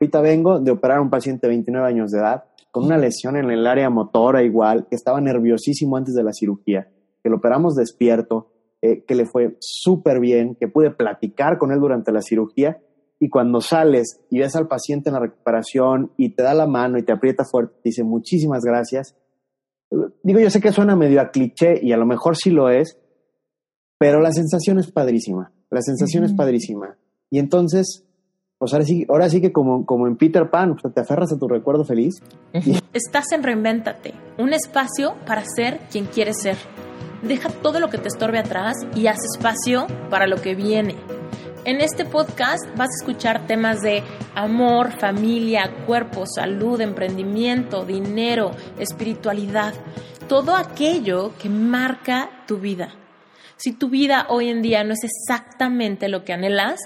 ahorita vengo de operar a un paciente de 29 años de edad con una lesión en el área motora igual, que estaba nerviosísimo antes de la cirugía, que lo operamos despierto, eh, que le fue súper bien, que pude platicar con él durante la cirugía y cuando sales y ves al paciente en la recuperación y te da la mano y te aprieta fuerte, te dice muchísimas gracias. Digo, yo sé que suena medio a cliché y a lo mejor sí lo es, pero la sensación es padrísima, la sensación es padrísima. Y entonces, pues ahora sí, ahora sí que como, como en Peter Pan, te aferras a tu recuerdo feliz. Estás en Reinvéntate, un espacio para ser quien quieres ser. Deja todo lo que te estorbe atrás y haz espacio para lo que viene. En este podcast vas a escuchar temas de amor, familia, cuerpo, salud, emprendimiento, dinero, espiritualidad, todo aquello que marca tu vida. Si tu vida hoy en día no es exactamente lo que anhelas,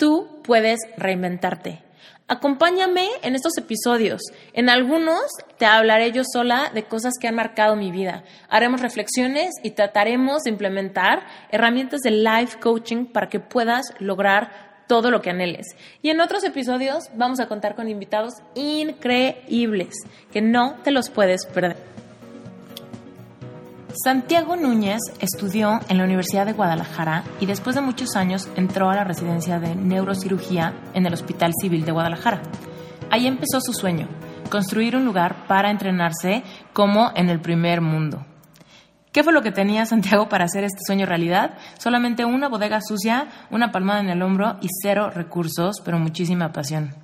tú puedes reinventarte. Acompáñame en estos episodios. En algunos te hablaré yo sola de cosas que han marcado mi vida. Haremos reflexiones y trataremos de implementar herramientas de life coaching para que puedas lograr todo lo que anheles. Y en otros episodios vamos a contar con invitados increíbles que no te los puedes perder. Santiago Núñez estudió en la Universidad de Guadalajara y después de muchos años entró a la residencia de neurocirugía en el Hospital Civil de Guadalajara. Ahí empezó su sueño, construir un lugar para entrenarse como en el primer mundo. ¿Qué fue lo que tenía Santiago para hacer este sueño realidad? Solamente una bodega sucia, una palmada en el hombro y cero recursos, pero muchísima pasión.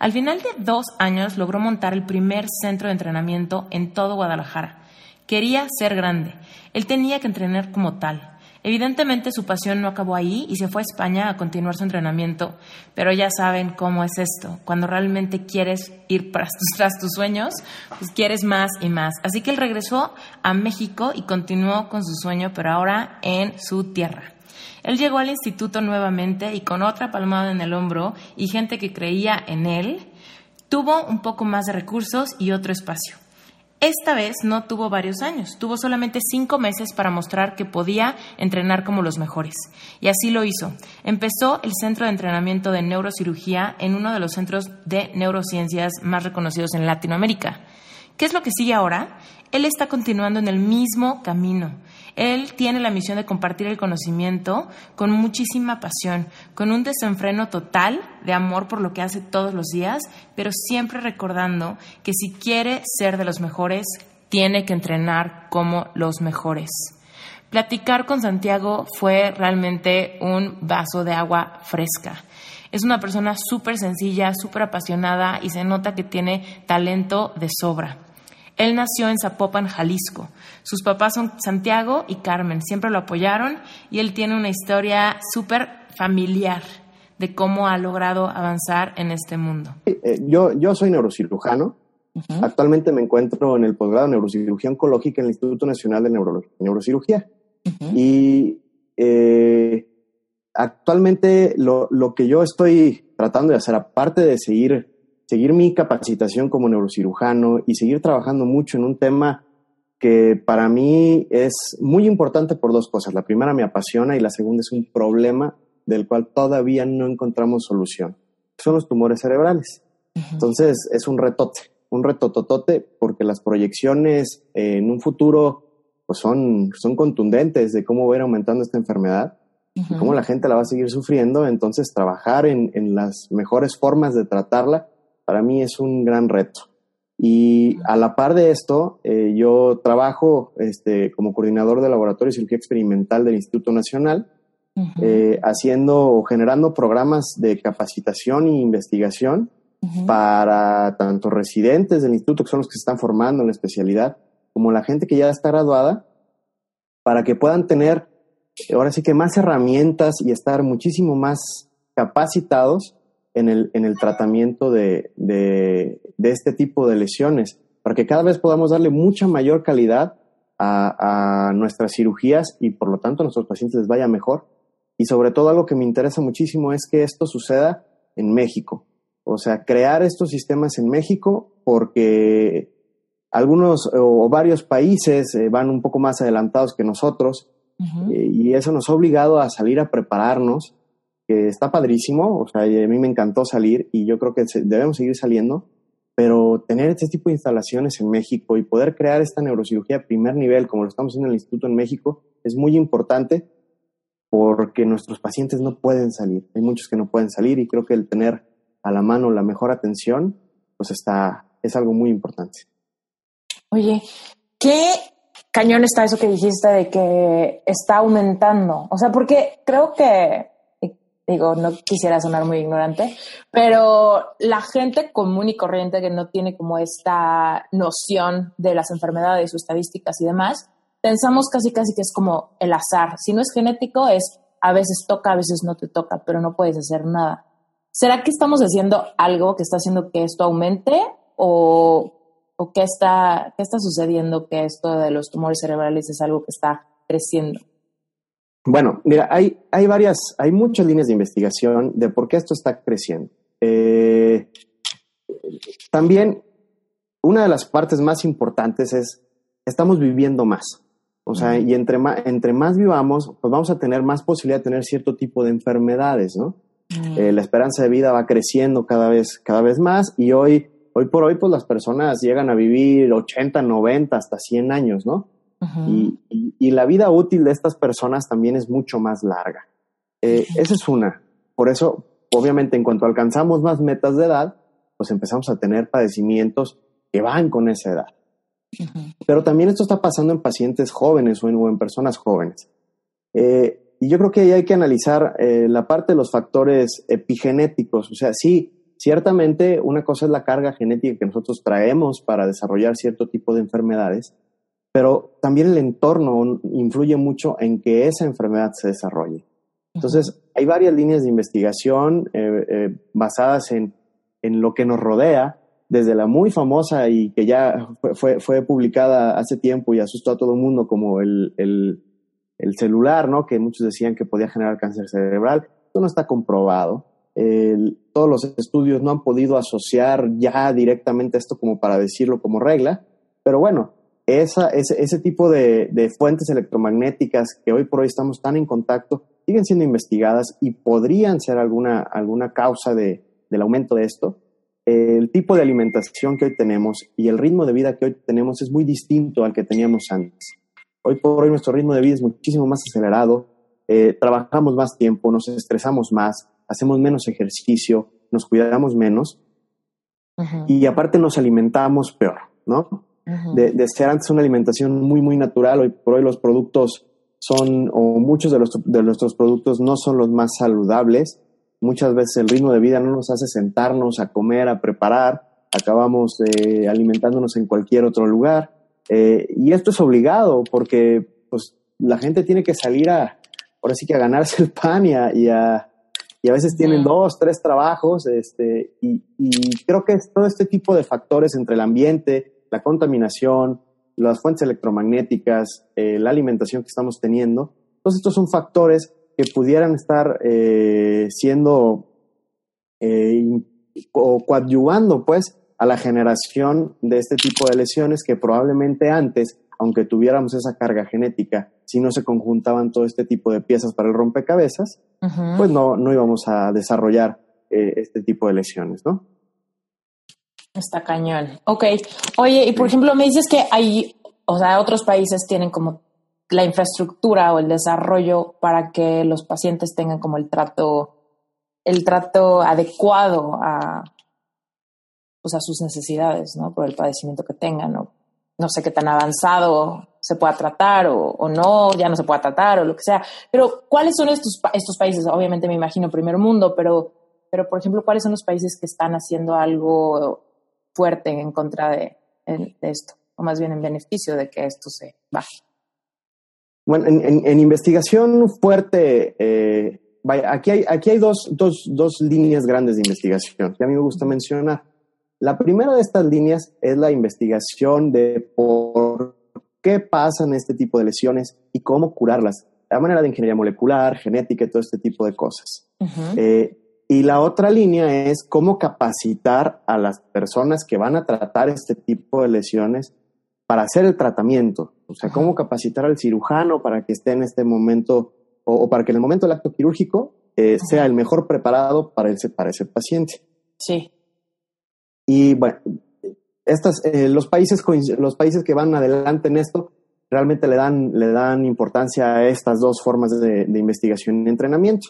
Al final de dos años logró montar el primer centro de entrenamiento en todo Guadalajara Quería ser grande. Él tenía que entrenar como tal. Evidentemente su pasión no acabó ahí y se fue a España a continuar su entrenamiento, pero ya saben cómo es esto. Cuando realmente quieres ir tras tus sueños, pues quieres más y más. Así que él regresó a México y continuó con su sueño, pero ahora en su tierra. Él llegó al instituto nuevamente y con otra palmada en el hombro y gente que creía en él, tuvo un poco más de recursos y otro espacio. Esta vez no tuvo varios años, tuvo solamente cinco meses para mostrar que podía entrenar como los mejores. Y así lo hizo. Empezó el centro de entrenamiento de neurocirugía en uno de los centros de neurociencias más reconocidos en Latinoamérica. ¿Qué es lo que sigue ahora? Él está continuando en el mismo camino. Él tiene la misión de compartir el conocimiento con muchísima pasión, con un desenfreno total de amor por lo que hace todos los días, pero siempre recordando que si quiere ser de los mejores, tiene que entrenar como los mejores. Platicar con Santiago fue realmente un vaso de agua fresca. Es una persona súper sencilla, súper apasionada y se nota que tiene talento de sobra. Él nació en Zapopan, Jalisco. Sus papás son Santiago y Carmen, siempre lo apoyaron y él tiene una historia súper familiar de cómo ha logrado avanzar en este mundo. Eh, yo, yo soy neurocirujano. Actualmente me encuentro en el posgrado de neurocirugía oncológica en el Instituto Nacional de Neurocirugía. Y eh, actualmente lo, lo que yo estoy tratando de hacer, aparte de seguir seguir mi capacitación como neurocirujano y seguir trabajando mucho en un tema que para mí es muy importante por dos cosas. La primera me apasiona y la segunda es un problema del cual todavía no encontramos solución. Son los tumores cerebrales. Entonces es un retote, un retototote porque las proyecciones en un futuro pues son, son contundentes de cómo va a ir aumentando esta enfermedad y cómo la gente la va a seguir sufriendo. Entonces trabajar en, en las mejores formas de tratarla para mí es un gran reto. Y a la par de esto, eh, yo trabajo este, como coordinador del Laboratorio de Cirugía Experimental del Instituto Nacional, eh, haciendo o generando programas de capacitación e investigación para tanto residentes del instituto, que son los que se están formando en la especialidad, como la gente que ya está graduada, para que puedan tener ahora sí que más herramientas y estar muchísimo más capacitados en el, en el tratamiento de, de, este tipo de lesiones, para que cada vez podamos darle mucha mayor calidad a, a, nuestras cirugías y por lo tanto a nuestros pacientes les vaya mejor. Y sobre todo algo que me interesa muchísimo es que esto suceda en México. O sea, crear estos sistemas en México porque algunos o varios países eh, van un poco más adelantados que nosotros eh, y eso nos ha obligado a salir a prepararnos que está padrísimo, o sea, a mí me encantó salir y yo creo que debemos seguir saliendo, pero tener este tipo de instalaciones en México y poder crear esta neurocirugía a primer nivel, como lo estamos haciendo en el Instituto en México, es muy importante porque nuestros pacientes no pueden salir. Hay muchos que no pueden salir y creo que el tener a la mano la mejor atención, pues está, es algo muy importante. Oye, ¿qué cañón está eso que dijiste de que está aumentando? O sea, porque creo que, digo, no quisiera sonar muy ignorante, pero la gente común y corriente que no tiene como esta noción de las enfermedades, sus estadísticas y demás, pensamos casi casi que es como el azar. Si no es genético, es a veces toca, a veces no te toca, pero no puedes hacer nada. ¿Será que estamos haciendo algo que está haciendo que esto aumente o, o qué, está, qué está sucediendo que esto de los tumores cerebrales es algo que está creciendo? Bueno, mira, hay, hay varias, hay muchas líneas de investigación de por qué esto está creciendo. Eh, también, una de las partes más importantes es, estamos viviendo más. O sea, y entre más, entre más vivamos, pues vamos a tener más posibilidad de tener cierto tipo de enfermedades, ¿no? Eh, la esperanza de vida va creciendo cada vez, cada vez más y hoy, hoy por hoy, pues las personas llegan a vivir 80, 90, hasta 100 años, ¿no? Y, y, la vida útil de estas personas también es mucho más larga. Eh, esa es una. Por eso, obviamente, en cuanto alcanzamos más metas de edad, pues empezamos a tener padecimientos que van con esa edad. Pero también esto está pasando en pacientes jóvenes o en, personas jóvenes. Eh, y yo creo que ahí hay que analizar eh, la parte de los factores epigenéticos. O sea, sí, ciertamente una cosa es la carga genética que nosotros traemos para desarrollar cierto tipo de enfermedades, pero también el entorno influye mucho en que esa enfermedad se desarrolle. Entonces, hay varias líneas de investigación eh, basadas en, en lo que nos rodea, desde la muy famosa y que ya fue, fue, publicada hace tiempo y asustó a todo el mundo como el, el, el, celular, ¿no? Que muchos decían que podía generar cáncer cerebral. Esto no está comprobado. todos los estudios no han podido asociar ya directamente esto como para decirlo como regla, pero bueno, esa, ese, ese tipo de, de fuentes electromagnéticas que hoy por hoy estamos tan en contacto siguen siendo investigadas y podrían ser alguna, alguna causa de, del aumento de esto el tipo de alimentación que hoy tenemos y el ritmo de vida que hoy tenemos es muy distinto al que teníamos antes. Hoy por hoy nuestro ritmo de vida es muchísimo más acelerado, eh, trabajamos más tiempo, nos estresamos más, hacemos menos ejercicio, nos cuidamos menos y aparte nos alimentamos peor, ¿no? De, ser antes una alimentación muy, muy natural, hoy por hoy los productos son, o muchos de, los, de nuestros productos no son los más saludables, Muchas veces el ritmo de vida no nos hace sentarnos a comer, a preparar, acabamos eh, alimentándonos en cualquier otro lugar. Eh, y esto es obligado porque pues, la gente tiene que salir a, ahora sí que a ganarse el pan y a, y a, y a veces tienen dos, tres trabajos. Este, y, creo que es todo este tipo de factores entre el ambiente, la contaminación, las fuentes electromagnéticas, eh, la alimentación que estamos teniendo, todos estos son factores que pudieran estar eh, siendo eh, o coadyuvando pues a la generación de este tipo de lesiones que probablemente antes, aunque tuviéramos esa carga genética, si no se conjuntaban todo este tipo de piezas para el rompecabezas, pues no, no íbamos a desarrollar este tipo de lesiones, ¿no? Está cañón. Ok. Oye, y por ejemplo, me dices que hay, o sea, otros países tienen como la infraestructura o el desarrollo para que los pacientes tengan como el trato, el trato adecuado a, pues a sus necesidades, ¿no? Por el padecimiento que tengan, o no sé qué tan avanzado se pueda tratar o, no, ya no se pueda tratar o lo que sea. Pero, ¿cuáles son estos, estos países? Obviamente me imagino primer mundo, pero, pero, por ejemplo, ¿cuáles son los países que están haciendo algo fuerte en contra de, de esto? O más bien en beneficio de que esto se baje. Bueno, en, investigación fuerte, eh, aquí hay, aquí hay dos, dos, dos, líneas grandes de investigación que a mí me gusta mencionar. La primera de estas líneas es la investigación de por qué pasan este tipo de lesiones y cómo curarlas. La manera de ingeniería molecular, genética y todo este tipo de cosas. Eh, y la otra línea es cómo capacitar a las personas que van a tratar este tipo de lesiones para hacer el tratamiento. O sea, cómo capacitar al cirujano para que esté en este momento o, para que en el momento del acto quirúrgico eh, sea el mejor preparado para ese, para ese paciente. Sí. Y bueno, estas, eh, los, países, los países que van adelante en esto realmente le dan, le dan importancia a estas dos formas de, investigación y entrenamiento.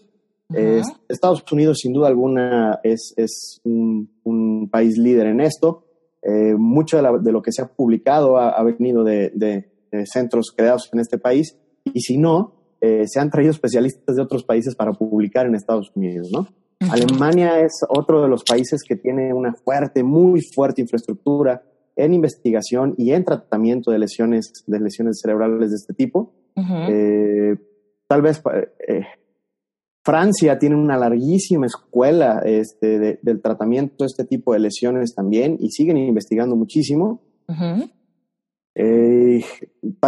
Estados Unidos, sin duda alguna, es, es un, país líder en esto. Eh, mucho de, lo que se ha publicado ha, venido de, centros creados en este país y si no, eh, se han traído especialistas de otros países para publicar en Estados Unidos, ¿no? Alemania es otro de los países que tiene una fuerte, muy fuerte infraestructura en investigación y en tratamiento de lesiones, de lesiones cerebrales de este tipo. Eh, tal vez eh, Francia tiene una larguísima escuela este, del tratamiento de este tipo de lesiones también y siguen investigando muchísimo. Eh,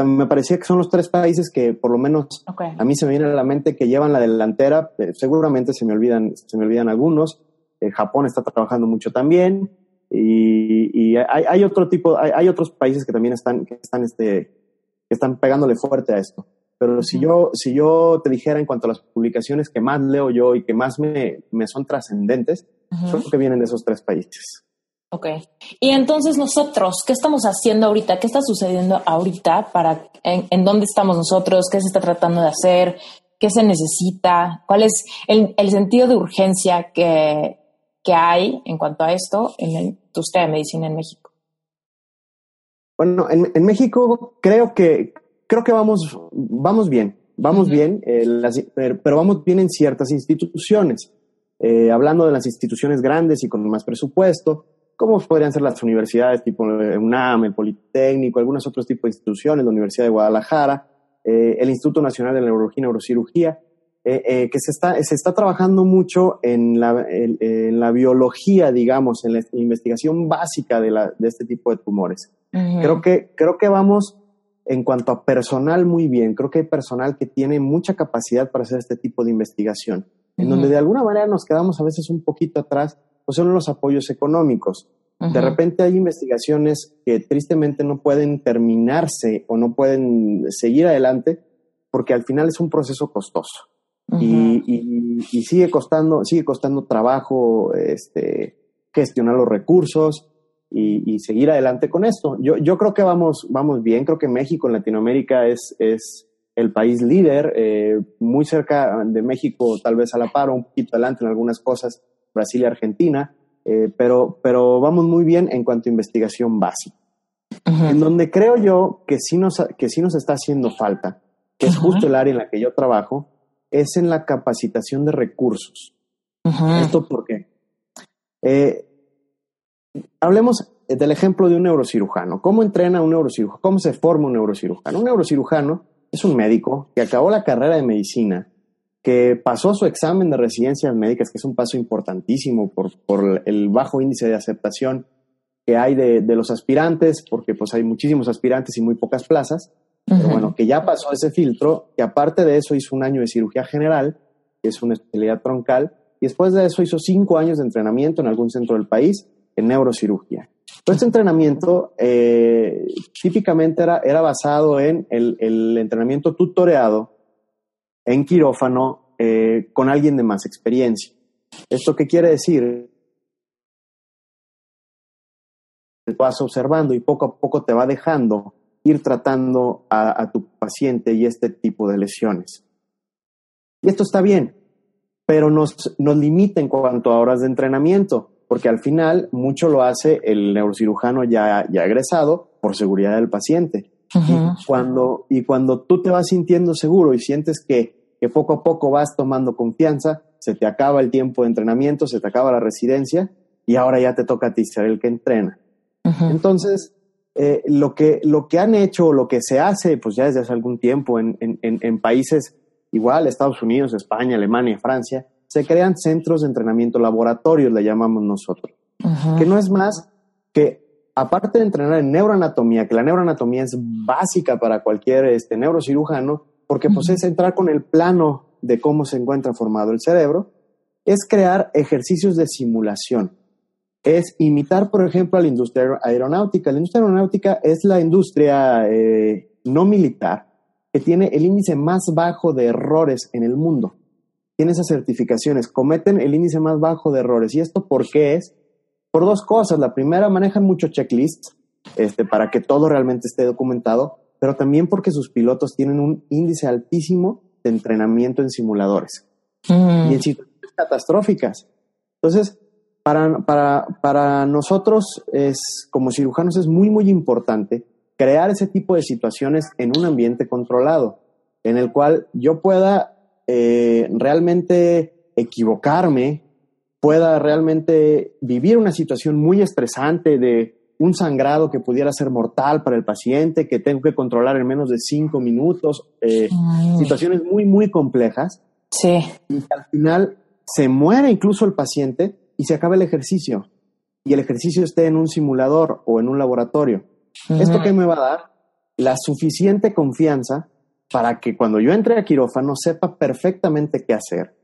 me parecía que son los tres países que por lo menos a mí se me viene a la mente que llevan la delantera. seguramente se me olvidan, se me olvidan algunos. Japón está trabajando mucho también. Y, hay, otro tipo, hay, otros países que también están, que están, este, que están pegándole fuerte a esto. Pero si yo, si yo te dijera en cuanto a las publicaciones que más leo yo y que más me, me son trascendentes, creo que vienen de esos tres países. Ok. Y entonces nosotros, ¿qué estamos haciendo ahorita? ¿Qué está sucediendo ahorita? Para, en, dónde estamos nosotros? ¿Qué se está tratando de hacer? ¿Qué se necesita? ¿Cuál es el, el sentido de urgencia que, que hay en cuanto a esto en el industria de medicina en México? Bueno, en, México creo que creo que vamos vamos bien, vamos bien, eh, pero vamos bien en ciertas instituciones. Eh, hablando de las instituciones grandes y con más presupuesto, como podrían ser las universidades tipo UNAM, el Politécnico, algunos otros tipos de instituciones, la Universidad de Guadalajara, eh, el Instituto Nacional de Neurología y Neurocirugía, eh, eh, que se está, se está trabajando mucho en la, en, la, biología, digamos, en la investigación básica de, la, de este tipo de tumores. creo, que, creo que vamos en cuanto a personal muy bien. Creo que hay personal que tiene mucha capacidad para hacer este tipo de investigación, en donde de alguna manera nos quedamos a veces un poquito atrás, pues son los apoyos económicos. De repente hay investigaciones que tristemente no pueden terminarse o no pueden seguir adelante porque al final es un proceso costoso y, sigue costando, sigue costando trabajo este, gestionar los recursos y, seguir adelante con esto. Yo, yo creo que vamos, vamos bien, creo que México en Latinoamérica es, es el país líder, eh, muy cerca de México, tal vez a la par, un poquito adelante en algunas cosas, Brasil y Argentina, eh, pero, pero vamos muy bien en cuanto a investigación básica. En donde creo yo que sí nos, que sí nos está haciendo falta, que es justo el área en la que yo trabajo, es en la capacitación de recursos. ¿Esto por qué? Eh, hablemos del ejemplo de un neurocirujano. ¿Cómo entrena un neurocirujano? ¿Cómo se forma un neurocirujano? Un neurocirujano es un médico que acabó la carrera de medicina, que pasó su examen de residencias médicas, que es un paso importantísimo por, el bajo índice de aceptación que hay de, de, los aspirantes, porque pues hay muchísimos aspirantes y muy pocas plazas. Pero bueno, que ya pasó ese filtro, que aparte de eso hizo un año de cirugía general, que es una especialidad troncal, y después de eso hizo cinco años de entrenamiento en algún centro del país en neurocirugía. este entrenamiento eh, típicamente era, era basado en el, entrenamiento tutoreado en quirófano eh, con alguien de más experiencia. ¿Esto qué quiere decir? Vas observando y poco a poco te va dejando ir tratando a, tu paciente y este tipo de lesiones. Y esto está bien, pero nos, nos limita en cuanto a horas de entrenamiento, porque al final mucho lo hace el neurocirujano ya, ya egresado por seguridad del paciente. y, cuando, y cuando tú te vas sintiendo seguro y sientes que, que poco a poco vas tomando confianza, se te acaba el tiempo de entrenamiento, se te acaba la residencia y ahora ya te toca a ti ser el que entrena. Entonces, eh, lo, que, lo que han hecho, lo que se hace, pues ya desde hace algún tiempo en, en, en países igual, Estados Unidos, España, Alemania, Francia, se crean centros de entrenamiento laboratorios, le llamamos nosotros, que no es más que, aparte de entrenar en neuroanatomía, que la neuroanatomía es básica para cualquier este, neurocirujano, porque pues es entrar con el plano de cómo se encuentra formado el cerebro, es crear ejercicios de simulación es imitar, por ejemplo, a la industria aeronáutica. La industria aeronáutica es la industria eh, no militar que tiene el índice más bajo de errores en el mundo. Tiene esas certificaciones, cometen el índice más bajo de errores. ¿Y esto por qué es? Por dos cosas. La primera, manejan mucho checklists este, para que todo realmente esté documentado, pero también porque sus pilotos tienen un índice altísimo de entrenamiento en simuladores mm. y en situaciones catastróficas. Entonces, para, para, para nosotros es, como cirujanos es muy, muy importante crear ese tipo de situaciones en un ambiente controlado, en el cual yo pueda eh, realmente equivocarme, pueda realmente vivir una situación muy estresante de un sangrado que pudiera ser mortal para el paciente, que tengo que controlar en menos de cinco minutos, eh, situaciones muy, muy complejas. Sí. Y al final se muere incluso el paciente y se acaba el ejercicio. Y el ejercicio esté en un simulador o en un laboratorio. ¿Esto qué me va a dar? La suficiente confianza para que cuando yo entre a quirófano sepa perfectamente qué hacer,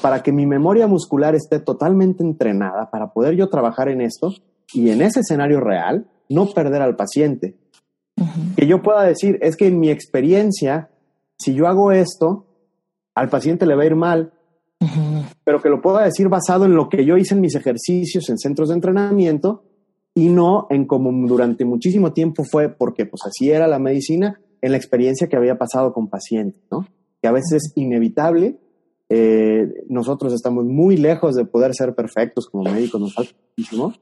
para que mi memoria muscular esté totalmente entrenada para poder yo trabajar en esto y en ese escenario real no perder al paciente. Que yo pueda decir, es que en mi experiencia, si yo hago esto, al paciente le va a ir mal, pero que lo pueda decir basado en lo que yo hice en mis ejercicios en centros de entrenamiento y no en como durante muchísimo tiempo fue, porque pues así era la medicina, en la experiencia que había pasado con pacientes, ¿no? Que a veces es inevitable. Eh, nosotros estamos muy lejos de poder ser perfectos como médicos, nos falta muchísimo.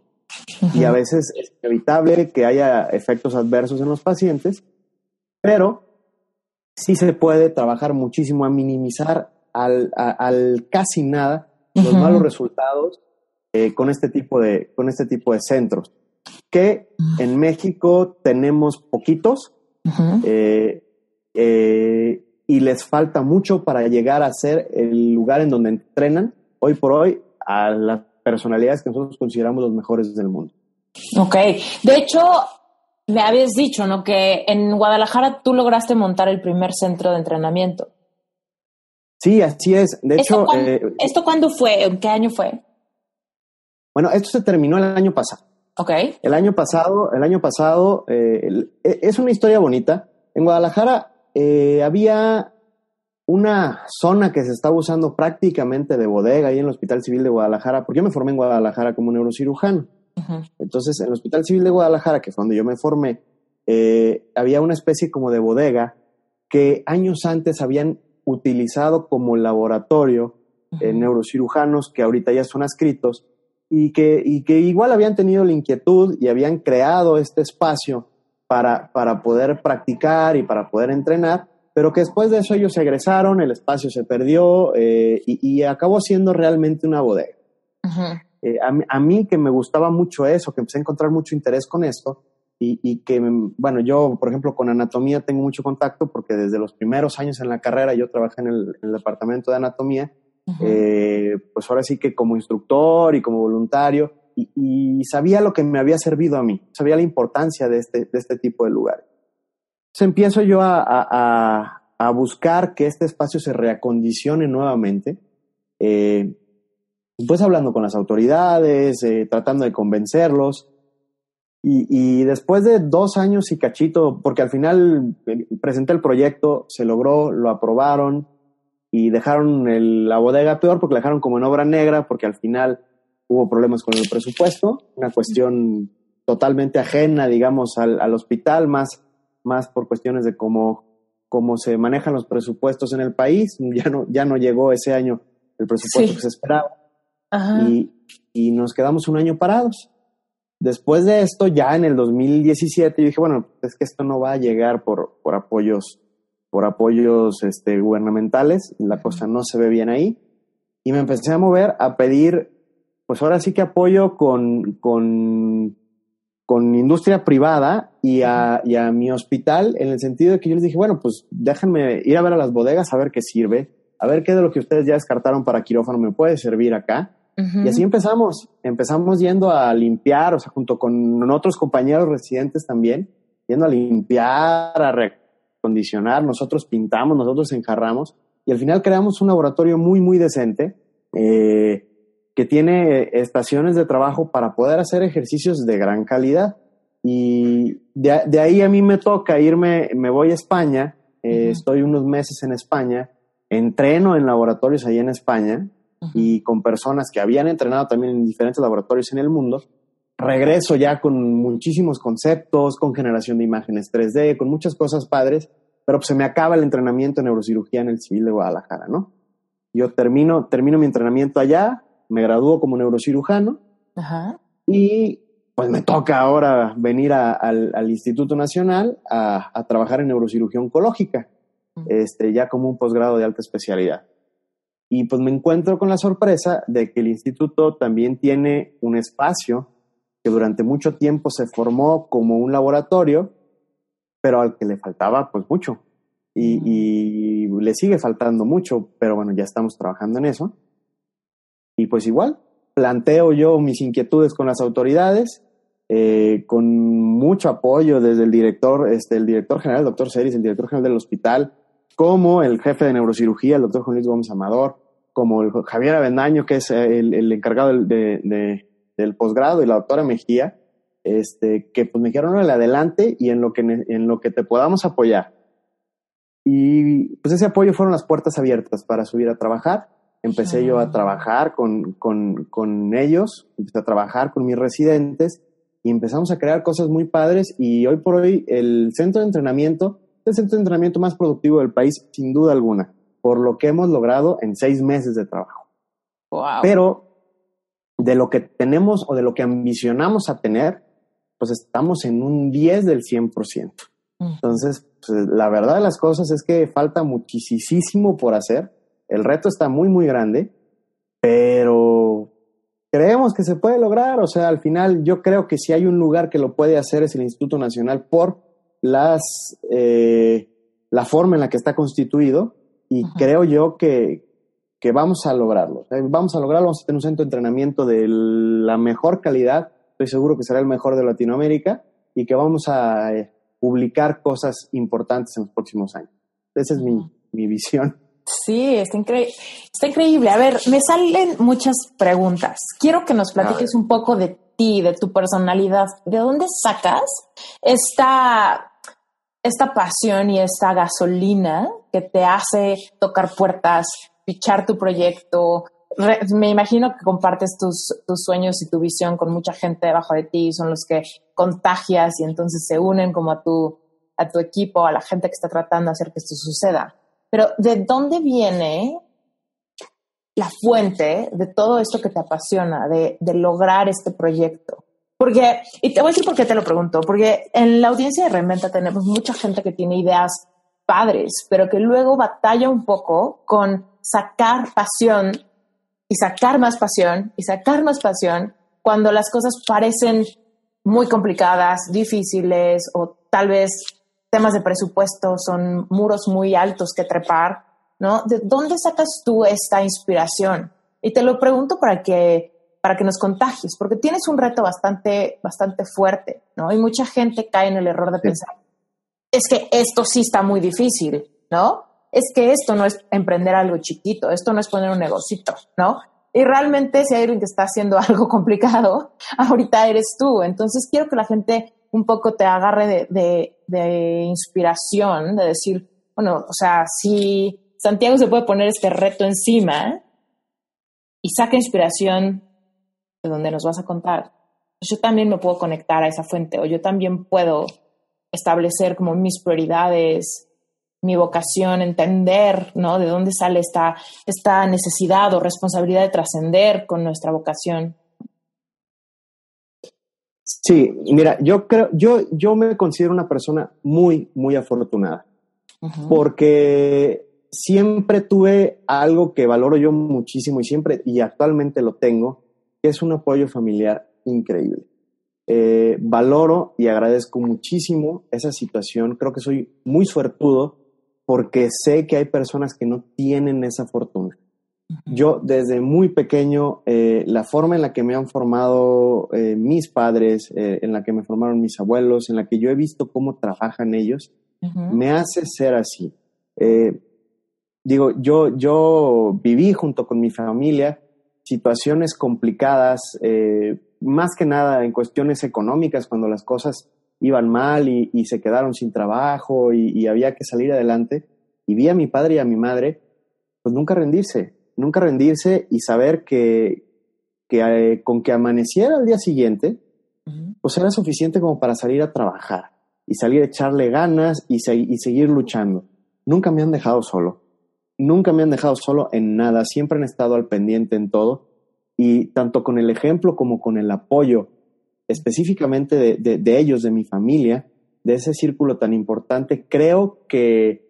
Y a veces es inevitable que haya efectos adversos en los pacientes, pero sí se puede trabajar muchísimo a minimizar al, al casi nada los malos resultados eh, con, este tipo de, con este tipo de centros, que en México tenemos poquitos eh, eh, y les falta mucho para llegar a ser el lugar en donde entrenan hoy por hoy a las personalidades que nosotros consideramos los mejores del mundo. Ok, de hecho, me habías dicho, ¿no? Que en Guadalajara tú lograste montar el primer centro de entrenamiento. Sí, así es. De hecho, eh, ¿esto cuándo fue? ¿En qué año fue? Bueno, esto se terminó el año pasado. Ok. El año pasado, el año pasado, eh, e, es una historia bonita. En Guadalajara eh, había una zona que se estaba usando prácticamente de bodega ahí en el Hospital Civil de Guadalajara, porque yo me formé en Guadalajara como neurocirujano. Entonces, en el Hospital Civil de Guadalajara, que fue donde yo me formé, eh, había una especie como de bodega que años antes habían utilizado como laboratorio en neurocirujanos que ahorita ya son adscritos y que, y que igual habían tenido la inquietud y habían creado este espacio para, para poder practicar y para poder entrenar, pero que después de eso ellos se egresaron, el espacio se perdió eh, y, acabó siendo realmente una bodega. Eh, a, mí que me gustaba mucho eso, que empecé a encontrar mucho interés con esto, y, que, bueno, yo, por ejemplo, con anatomía tengo mucho contacto porque desde los primeros años en la carrera yo trabajé en el, departamento de anatomía, eh, pues ahora sí que como instructor y como voluntario, y, sabía lo que me había servido a mí, sabía la importancia de este, de este tipo de lugares. Entonces empiezo yo a, a, a buscar que este espacio se reacondicione nuevamente, eh, pues hablando con las autoridades, eh, tratando de convencerlos, y, después de dos años y cachito, porque al final eh, presenté el proyecto, se logró, lo aprobaron y dejaron la bodega peor porque la dejaron como en obra negra porque al final hubo problemas con el presupuesto, una cuestión totalmente ajena, digamos, al, hospital, más, más por cuestiones de cómo, cómo se manejan los presupuestos en el país. Ya no, ya no llegó ese año el presupuesto que se esperaba. Y, y nos quedamos un año parados. Después de esto, ya en el 2017, yo dije, bueno, es que esto no va a llegar por, por apoyos, por apoyos este, gubernamentales, la cosa no se ve bien ahí. Y me empecé a mover a pedir, pues ahora sí que apoyo con, con, con industria privada y a, y a mi hospital, en el sentido de que yo les dije, bueno, pues déjenme ir a ver a las bodegas, a ver qué sirve, a ver qué de lo que ustedes ya descartaron para quirófano me puede servir acá y así empezamos, empezamos yendo a limpiar, o sea, junto con otros compañeros residentes también, yendo a limpiar, a recondicionar, nosotros pintamos, nosotros enjarramos, y al final creamos un laboratorio muy, muy decente, eh, que tiene estaciones de trabajo para poder hacer ejercicios de gran calidad. Y de, ahí a mí me toca irme, me voy a España, eh, estoy unos meses en España, entreno en laboratorios ahí en España y con personas que habían entrenado también en diferentes laboratorios en el mundo, regreso ya con muchísimos conceptos, con generación de imágenes 3D, con muchas cosas padres, pero pues se me acaba el entrenamiento en neurocirugía en el Civil de Guadalajara, ¿no? Yo termino, termino mi entrenamiento allá, me gradúo como neurocirujano y pues me toca ahora venir al, Instituto Nacional a, trabajar en neurocirugía oncológica, este, ya como un posgrado de alta especialidad. Y pues me encuentro con la sorpresa de que el instituto también tiene un espacio que durante mucho tiempo se formó como un laboratorio, pero al que le faltaba pues mucho. Y, le sigue faltando mucho, pero bueno, ya estamos trabajando en eso. Y pues igual, planteo yo mis inquietudes con las autoridades, eh, con mucho apoyo desde el director, este, el director general, el doctor Ceris, el director general del hospital, como el jefe de neurocirugía, el doctor Juan Luis Gómez Amador, como el Javier Avendaño, que es el, encargado de, del posgrado, y la doctora Mejía, este, que pues me dijeron, el adelante y en lo, que, en lo que te podamos apoyar. Y pues ese apoyo fueron las puertas abiertas para subir a trabajar. Empecé yo a trabajar con, con, con ellos, empecé a trabajar con mis residentes y empezamos a crear cosas muy padres y hoy por hoy el centro de entrenamiento es el centro de entrenamiento más productivo del país, sin duda alguna, por lo que hemos logrado en seis meses de trabajo. Pero de lo que tenemos o de lo que ambicionamos a tener, pues estamos en un 10 del 100%. Entonces, pues, la verdad de las cosas es que falta muchísimo por hacer. El reto está muy, muy grande, pero creemos que se puede lograr. O sea, al final yo creo que si hay un lugar que lo puede hacer es el Instituto Nacional por las, eh, la forma en la que está constituido y creo yo que, que vamos a lograrlo. Vamos a lograrlo, vamos a tener un centro de entrenamiento de la mejor calidad, estoy seguro que será el mejor de Latinoamérica y que vamos a eh, publicar cosas importantes en los próximos años. Esa es mi, mi visión. Sí, está, está increíble. A ver, me salen muchas preguntas. Quiero que nos platiques un poco de ti, de tu personalidad. ¿De dónde sacas esta, esta pasión y esta gasolina que te hace tocar puertas, fichar tu proyecto, me imagino que compartes tus, tus, sueños y tu visión con mucha gente debajo de ti, son los que contagias y entonces se unen como a tu, a tu equipo, a la gente que está tratando de hacer que esto suceda. Pero ¿de dónde viene la fuente de todo esto que te apasiona, de, de lograr este proyecto? Porque, y te voy a decir por qué te lo pregunto, porque en la audiencia de Reinventa tenemos mucha gente que tiene ideas padres, pero que luego batalla un poco con sacar pasión y sacar más pasión y sacar más pasión cuando las cosas parecen muy complicadas, difíciles o tal vez temas de presupuesto son muros muy altos que trepar, ¿no? ¿De dónde sacas tú esta inspiración? Y te lo pregunto para que para que nos contagies, porque tienes un reto bastante bastante fuerte, ¿no? Y mucha gente cae en el error de pensar, es que esto sí está muy difícil, ¿no? Es que esto no es emprender algo chiquito, esto no es poner un negocito, ¿no? Y realmente si hay alguien que está haciendo algo complicado, ahorita eres tú. Entonces quiero que la gente un poco te agarre de, de, inspiración, de decir, bueno, o sea, si Santiago se puede poner este reto encima y saca inspiración de donde nos vas a contar, pues yo también me puedo conectar a esa fuente o yo también puedo establecer como mis prioridades, mi vocación, entender, ¿no? De dónde sale esta, esta necesidad o responsabilidad de trascender con nuestra vocación. Sí, mira, yo creo, yo, yo me considero una persona muy, muy afortunada, porque siempre tuve algo que valoro yo muchísimo y siempre, y actualmente lo tengo, que es un apoyo familiar increíble. Eh, valoro y agradezco muchísimo esa situación. Creo que soy muy suertudo porque sé que hay personas que no tienen esa fortuna. Yo desde muy pequeño, eh, la forma en la que me han formado eh, mis padres, eh, en la que me formaron mis abuelos, en la que yo he visto cómo trabajan ellos, me hace ser así. digo, yo, yo viví junto con mi familia situaciones complicadas, más que nada en cuestiones económicas, cuando las cosas iban mal y, se quedaron sin trabajo y, había que salir adelante. Y vi a mi padre y a mi madre pues nunca rendirse, nunca rendirse y saber que, que eh, con que amaneciera al día siguiente, pues era suficiente como para salir a trabajar y salir a echarle ganas y, y seguir luchando. Nunca me han dejado solo, nunca me han dejado solo en nada, siempre han estado al pendiente en todo y tanto con el ejemplo como con el apoyo específicamente de, de, ellos, de mi familia, de ese círculo tan importante, creo que,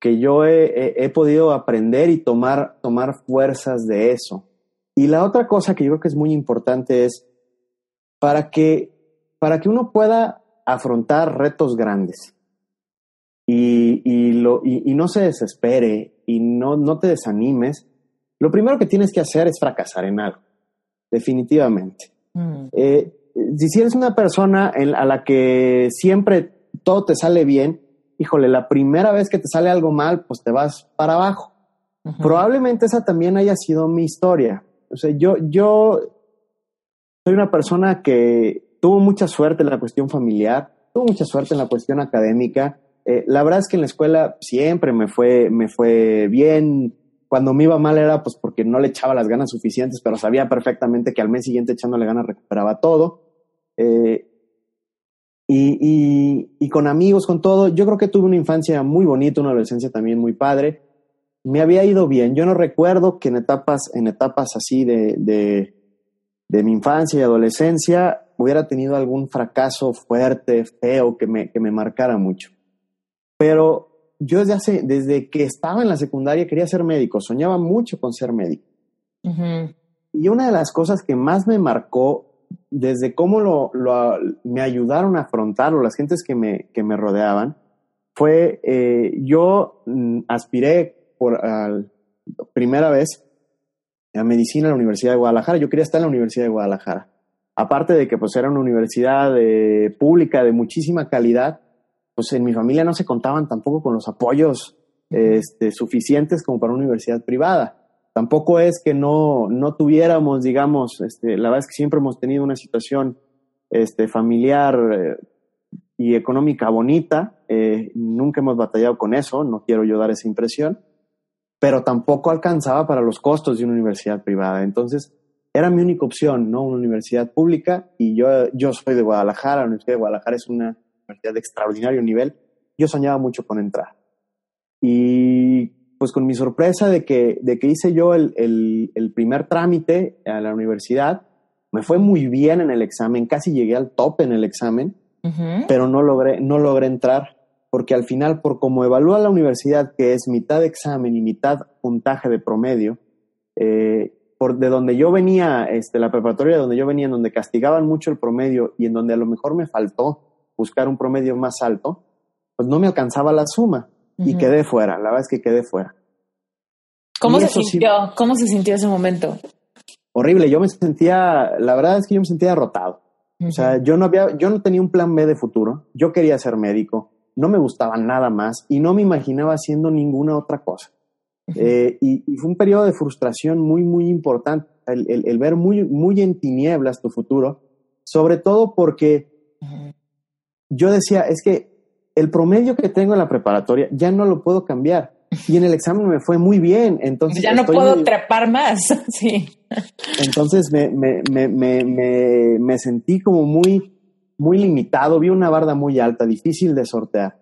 que yo he, he, podido aprender y tomar, tomar fuerzas de eso. Y la otra cosa que yo creo que es muy importante es para que, para que uno pueda afrontar retos grandes y, y, lo, y, no se desespere y no, no te desanimes, lo primero que tienes que hacer es fracasar en algo, definitivamente. Mm. Eh, si eres una persona a la que siempre todo te sale bien, híjole, la primera vez que te sale algo mal, pues te vas para abajo. Probablemente esa también haya sido mi historia. O sea, yo, yo soy una persona que tuvo mucha suerte en la cuestión familiar, tuvo mucha suerte en la cuestión académica. Eh, la verdad es que en la escuela siempre me fue, me fue bien. Cuando me iba mal era pues porque no le echaba las ganas suficientes, pero sabía perfectamente que al mes siguiente echándole ganas recuperaba todo. Eh, y, y, con amigos, con todo, yo creo que tuve una infancia muy bonita, una adolescencia también muy padre. Me había ido bien. Yo no recuerdo que en etapas, en etapas así de, de, de mi infancia y adolescencia hubiera tenido algún fracaso fuerte, feo, que me, que me marcara mucho. Pero yo desde, hace, desde que estaba en la secundaria quería ser médico, soñaba mucho con ser médico. Y una de las cosas que más me marcó desde cómo lo, me ayudaron a afrontarlo las gentes que me, que me rodeaban, fue, eh, yo mm, aspiré por primera vez a medicina en la Universidad de Guadalajara. Yo quería estar en la Universidad de Guadalajara. Aparte de que pues era una universidad eh, pública de muchísima calidad, pues en mi familia no se contaban tampoco con los apoyos este, suficientes como para una universidad privada. Tampoco es que no, no tuviéramos, digamos, este, la verdad es que siempre hemos tenido una situación este, familiar eh, y económica bonita. Eh, nunca hemos batallado con eso, no quiero yo dar esa impresión, pero tampoco alcanzaba para los costos de una universidad privada. Entonces, era mi única opción, ¿no? Una universidad pública y yo, yo soy de Guadalajara, la Universidad de Guadalajara es una universidad de extraordinario nivel. Yo soñaba mucho con entrar. Y pues con mi sorpresa de que, de que hice yo el, el, primer trámite a la universidad, me fue muy bien en el examen, casi llegué al top en el examen, pero no logré, no logré entrar, porque al final, por como evalúa la universidad, que es mitad examen y mitad puntaje de promedio, eh, por de donde yo venía, este, la preparatoria de donde yo venía, en donde castigaban mucho el promedio y en donde a lo mejor me faltó buscar un promedio más alto, pues no me alcanzaba la suma y quedé fuera, la verdad es que quedé fuera. ¿Cómo se sintió? ¿Cómo se sintió ese momento? Horrible, yo me sentía, la verdad es que yo me sentía derrotado. O sea, yo no había, yo no tenía un plan B de futuro, yo quería ser médico, no me gustaba nada más y no me imaginaba haciendo ninguna otra cosa. Eh, y, fue un periodo de frustración muy, muy importante, el, ver muy, muy en tinieblas tu futuro, sobre todo porque yo decía, es que el promedio que tengo en la preparatoria ya no lo puedo cambiar. Y en el examen me fue muy bien. Entonces ya no puedo trepar más. sí. Entonces me, me, me, me, sentí como muy, muy limitado. Vi una barda muy alta, difícil de sortear.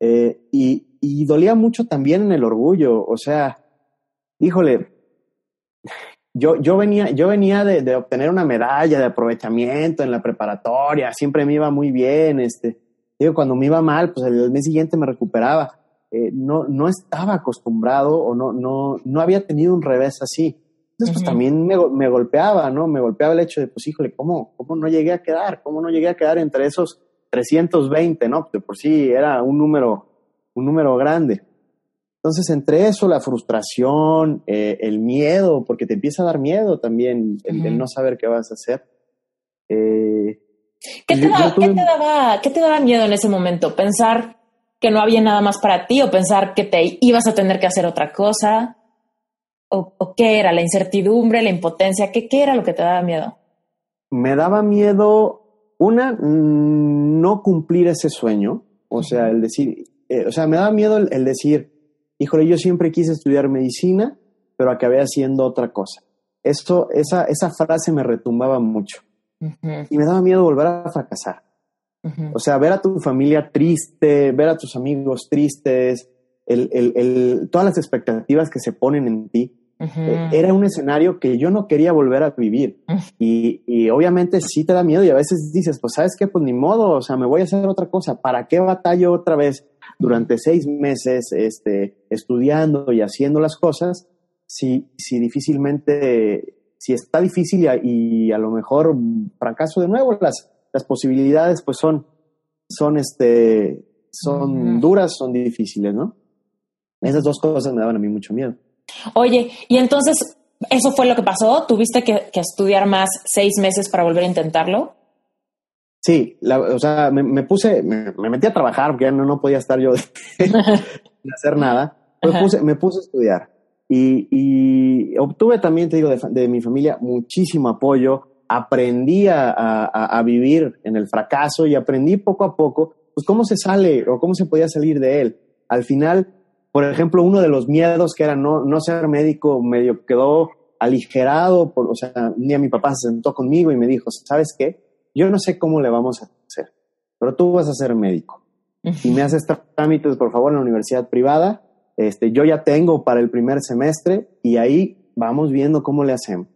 Eh, y, y dolía mucho también en el orgullo. O sea, híjole, yo, yo venía, yo venía de, de, obtener una medalla de aprovechamiento en la preparatoria, siempre me iba muy bien, este, Digo, cuando me iba mal, pues el mes siguiente me recuperaba. Eh, no, no estaba acostumbrado o no, no, no había tenido un revés así. Entonces, pues también me, me, golpeaba, ¿no? Me golpeaba el hecho de, pues, híjole, ¿cómo, ¿cómo no llegué a quedar? ¿Cómo no llegué a quedar entre esos 320, ¿no? De por sí era un número, un número grande. Entonces, entre eso, la frustración, eh, el miedo, porque te empieza a dar miedo también el, no saber qué vas a hacer. Eh, ¿Qué te, daba, ¿Qué te daba miedo en ese momento? ¿Pensar que no había nada más para ti o pensar que te ibas a tener que hacer otra cosa? ¿O, qué era? ¿La incertidumbre, la impotencia? ¿Qué, ¿Qué era lo que te daba miedo? Me daba miedo, una, mm, no cumplir ese sueño. O sea, el decir, eh, o sea, me daba miedo el, decir, híjole, yo siempre quise estudiar medicina, pero acabé haciendo otra cosa. Esto, esa, esa frase me retumbaba mucho y me daba miedo volver a fracasar. O sea, ver a tu familia triste, ver a tus amigos tristes, el, el, el, todas las expectativas que se ponen en ti, eh, era un escenario que yo no quería volver a vivir. y, y, obviamente sí te da miedo y a veces dices, pues sabes qué, pues ni modo, o sea, me voy a hacer otra cosa. ¿Para qué batallo otra vez durante seis meses este, estudiando y haciendo las cosas si, si difícilmente, si está difícil y, y a lo mejor fracaso de nuevo? Las, las posibilidades pues son, son, este, son duras, son difíciles, ¿no? Esas dos cosas me daban a mí mucho miedo. Oye, y entonces, ¿eso fue lo que pasó? ¿Tuviste que, estudiar más seis meses para volver a intentarlo? Sí, o sea, me, puse, me, metí a trabajar porque ya no, no podía estar yo de, hacer nada. Me puse, me puse, a estudiar y, y, obtuve también, te digo, de, mi familia muchísimo apoyo. Aprendí a, a, vivir en el fracaso y aprendí poco a poco, pues cómo se sale o cómo se podía salir de él. Al final, por ejemplo, uno de los miedos que era no, no ser médico medio quedó aligerado, por, o sea, un día mi papá se sentó conmigo y me dijo, ¿sabes qué? Yo no sé cómo le vamos a hacer, pero tú vas a ser médico. Y me haces trámites, por favor, en la universidad privada. Este, yo ya tengo para el primer semestre y ahí vamos viendo cómo le hacemos.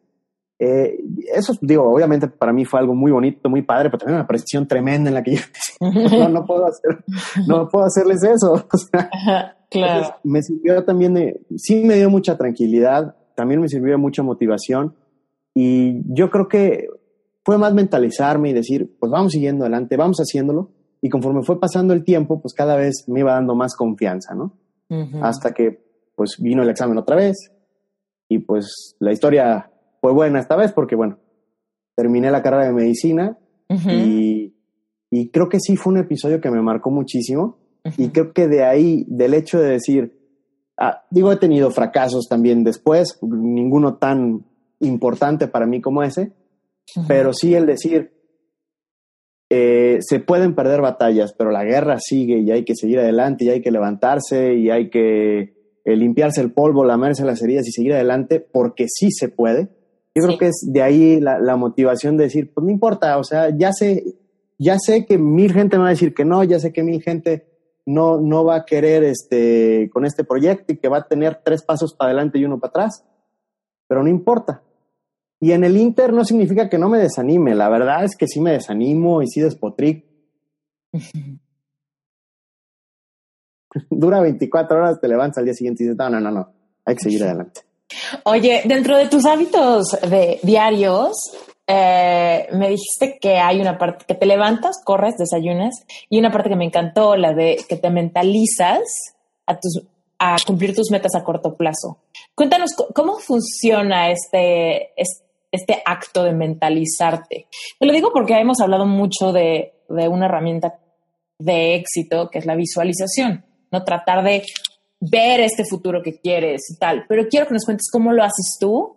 Eh, eso, digo, obviamente para mí fue algo muy bonito, muy padre, pero también una presión tremenda en la que yo no, no puedo hacer, no puedo hacerles eso. O sea, Claro. me sirvió también de, sí me dio mucha tranquilidad, también me sirvió de mucha motivación y yo creo que fue más mentalizarme y decir, pues vamos siguiendo adelante, vamos haciéndolo. Y conforme fue pasando el tiempo, pues cada vez me iba dando más confianza, ¿no? Hasta que pues vino el examen otra vez. Y pues la historia fue buena esta vez porque bueno, terminé la carrera de medicina. Y, y creo que sí fue un episodio que me marcó muchísimo. Y creo que de ahí, del hecho de decir, ah, digo, he tenido fracasos también después, ninguno tan importante para mí como ese, pero sí el decir, eh, se pueden perder batallas, pero la guerra sigue y hay que seguir adelante y hay que levantarse y hay que eh, limpiarse el polvo, lamerse las heridas y seguir adelante porque sí se puede. Yo creo que es de ahí la, la, motivación de decir, pues no importa, o sea, ya sé, ya sé que mil gente me va a decir que no, ya sé que mil gente no, no va a querer este, con este proyecto y que va a tener tres pasos para adelante y uno para atrás. Pero no importa. Y en el Inter no significa que no me desanime. La verdad es que sí me desanimo y sí despotric. Dura 24 horas, te levantas al día siguiente y dices, no, no, no, no, hay que seguir adelante. Oye, dentro de tus hábitos de diarios, eh, me dijiste que hay una parte que te levantas, corres, desayunas, y una parte que me encantó, la de que te mentalizas a, tus, a cumplir tus metas a corto plazo. Cuéntanos cómo funciona este, este acto de mentalizarte. Te lo digo porque hemos hablado mucho de, de una herramienta de éxito que es la visualización, no tratar de ver este futuro que quieres y tal, pero quiero que nos cuentes cómo lo haces tú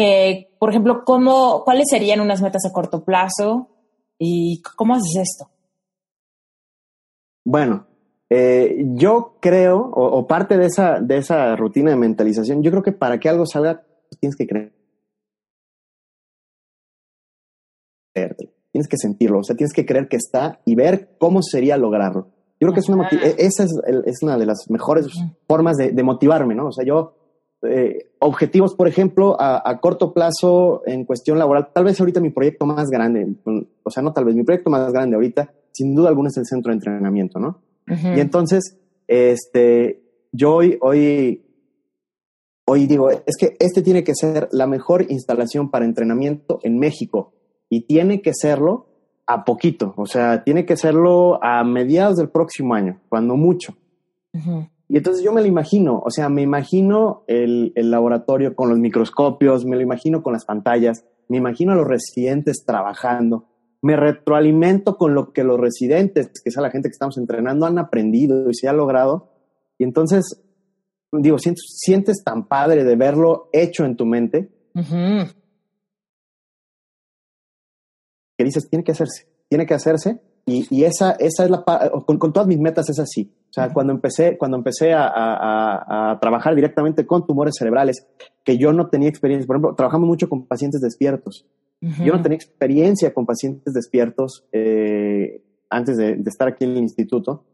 eh, por ejemplo, ¿cómo, ¿cuáles serían unas metas a corto plazo y cómo haces esto? Bueno, eh, yo creo, o, parte de esa, de esa rutina de mentalización, yo creo que para que algo salga, tienes que creer. Tienes que sentirlo, o sea, tienes que creer que está y ver cómo sería lograrlo. Yo creo que es una, esa es, es, una de las mejores formas de, de, motivarme, ¿no? O sea, yo eh, objetivos, por ejemplo, a, corto plazo en cuestión laboral. Tal vez ahorita mi proyecto más grande, o sea, no tal vez, mi proyecto más grande ahorita, sin duda alguna es el centro de entrenamiento, ¿no? Y entonces, este, yo hoy, hoy, hoy digo, es que este tiene que ser la mejor instalación para entrenamiento en México y tiene que serlo a poquito, o sea, tiene que serlo a mediados del próximo año, cuando mucho. Y entonces yo me lo imagino, o sea, me imagino el, el, laboratorio con los microscopios, me lo imagino con las pantallas, me imagino a los residentes trabajando, me retroalimento con lo que los residentes, que es a la gente que estamos entrenando, han aprendido y se ha logrado. Y entonces, digo, sientes, sientes tan padre de verlo hecho en tu mente. Que dices, tiene que hacerse, tiene que hacerse Y, esa, esa es la con, con todas mis metas es así. O sea, cuando empecé, cuando empecé a, a, a, trabajar directamente con tumores cerebrales, que yo no tenía experiencia, por ejemplo, trabajamos mucho con pacientes despiertos. Yo no tenía experiencia con pacientes despiertos eh, antes de, de, estar aquí en el instituto.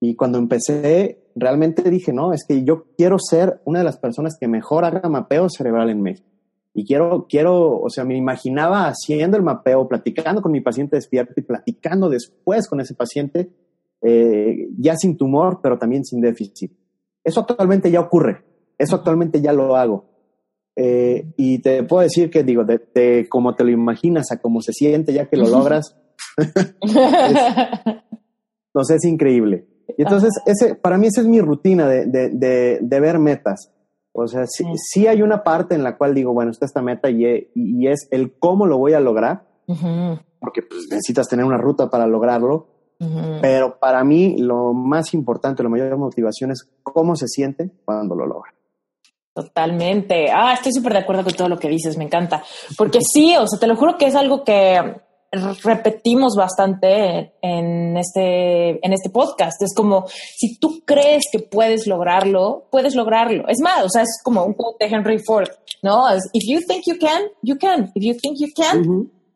Y cuando empecé, realmente dije, no, es que yo quiero ser una de las personas que mejor haga mapeo cerebral en México. Y quiero, quiero, o sea, me imaginaba haciendo el mapeo, platicando con mi paciente despierto y platicando después con ese paciente, eh, ya sin tumor, pero también sin déficit. Eso actualmente ya ocurre. Eso actualmente ya lo hago. Eh, y te puedo decir que, digo, de, de cómo te lo imaginas a cómo se siente ya que lo logras, no sé, es increíble. Y entonces, ese, para mí esa es mi rutina de, de, de, ver metas. O sea, sí, sí, hay una parte en la cual digo, bueno, está esta meta y, y es el cómo lo voy a lograr, porque pues, necesitas tener una ruta para lograrlo. Pero para mí lo más importante, la mayor motivación es cómo se siente cuando lo logra. Totalmente. Ah, estoy súper de acuerdo con todo lo que dices, me encanta. Porque sí, o sea, te lo juro que es algo que repetimos bastante en este, en este podcast. Es como, si tú crees que puedes lograrlo, puedes lograrlo. Es más, o sea, es como un quote de Henry Ford, ¿no? Es, if you think you can, you can. If you think you can,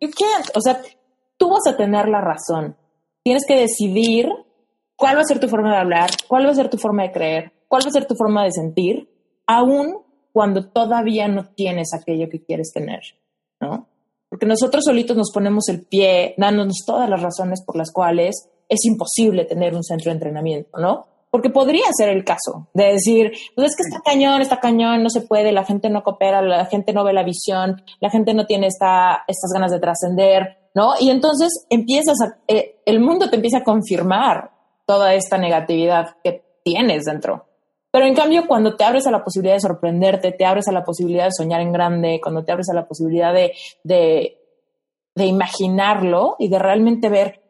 you can't. O sea, tú vas a tener la razón. Tienes que decidir cuál va a ser tu forma de hablar, cuál va a ser tu forma de creer, cuál va a ser tu forma de sentir, aún cuando todavía no tienes aquello que quieres tener, ¿no? Porque nosotros solitos nos ponemos el pie, dándonos todas las razones por las cuales es imposible tener un centro de entrenamiento, ¿no? Porque podría ser el caso de decir, pues es que está cañón, está cañón, no se puede, la gente no coopera, la gente no ve la visión, la gente no tiene esta, estas ganas de trascender, ¿no? Y entonces empiezas a, eh, el mundo te empieza a confirmar toda esta negatividad que tienes dentro. Pero en cambio, cuando te abres a la posibilidad de sorprenderte, te abres a la posibilidad de soñar en grande, cuando te abres a la posibilidad de, de, de imaginarlo y de realmente ver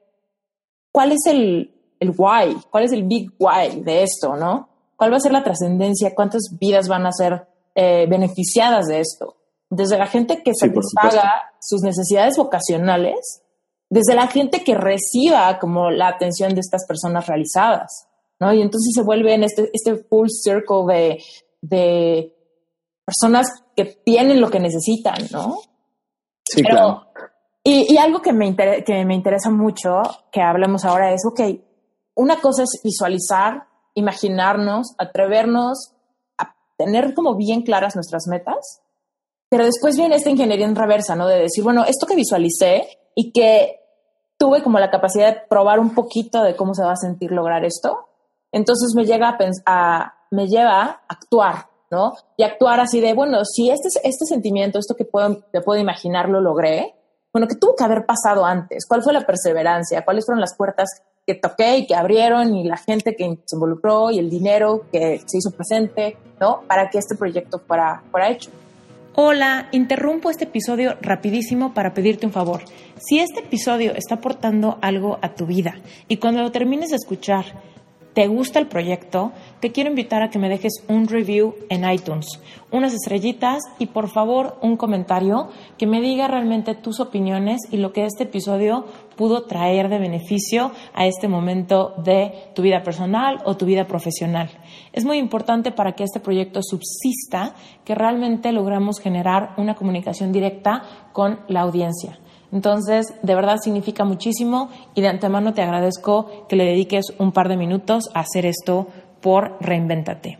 cuál es el, el why, cuál es el big why de esto, ¿no? ¿Cuál va a ser la trascendencia? ¿Cuántas vidas van a ser eh, beneficiadas de esto? Desde la gente que satisfaga sus necesidades vocacionales, desde la gente que reciba como la atención de estas personas realizadas. ¿No? Y entonces se vuelve en este, este full circle de, de personas que tienen lo que necesitan, ¿no? Sí, claro. Y, y, algo que me, que me interesa mucho que hablemos ahora es, ok, una cosa es visualizar, imaginarnos, atrevernos a tener como bien claras nuestras metas, pero después viene esta ingeniería en reversa, ¿no? De decir, bueno, esto que visualicé y que tuve como la capacidad de probar un poquito de cómo se va a sentir lograr esto, entonces me llega a, me lleva a actuar, ¿no? Y actuar así de, bueno, si este, este sentimiento, esto que puedo, que puedo imaginar, lo logré, bueno, ¿qué tuvo que haber pasado antes? ¿Cuál fue la perseverancia? ¿Cuáles fueron las puertas que toqué y que abrieron y la gente que se involucró y el dinero que se hizo presente, ¿no? Para que este proyecto fuera, fuera hecho. Hola, interrumpo este episodio rapidísimo para pedirte un favor. Si este episodio está aportando algo a tu vida y cuando lo termines de escuchar te gusta el proyecto, te quiero invitar a que me dejes un review en iTunes, unas estrellitas y por favor un comentario que me diga realmente tus opiniones y lo que este episodio pudo traer de beneficio a este momento de tu vida personal o tu vida profesional. Es muy importante para que este proyecto subsista que realmente logramos generar una comunicación directa con la audiencia. Entonces, de verdad significa muchísimo y de antemano te agradezco que le dediques un par de minutos a hacer esto por Reinvéntate.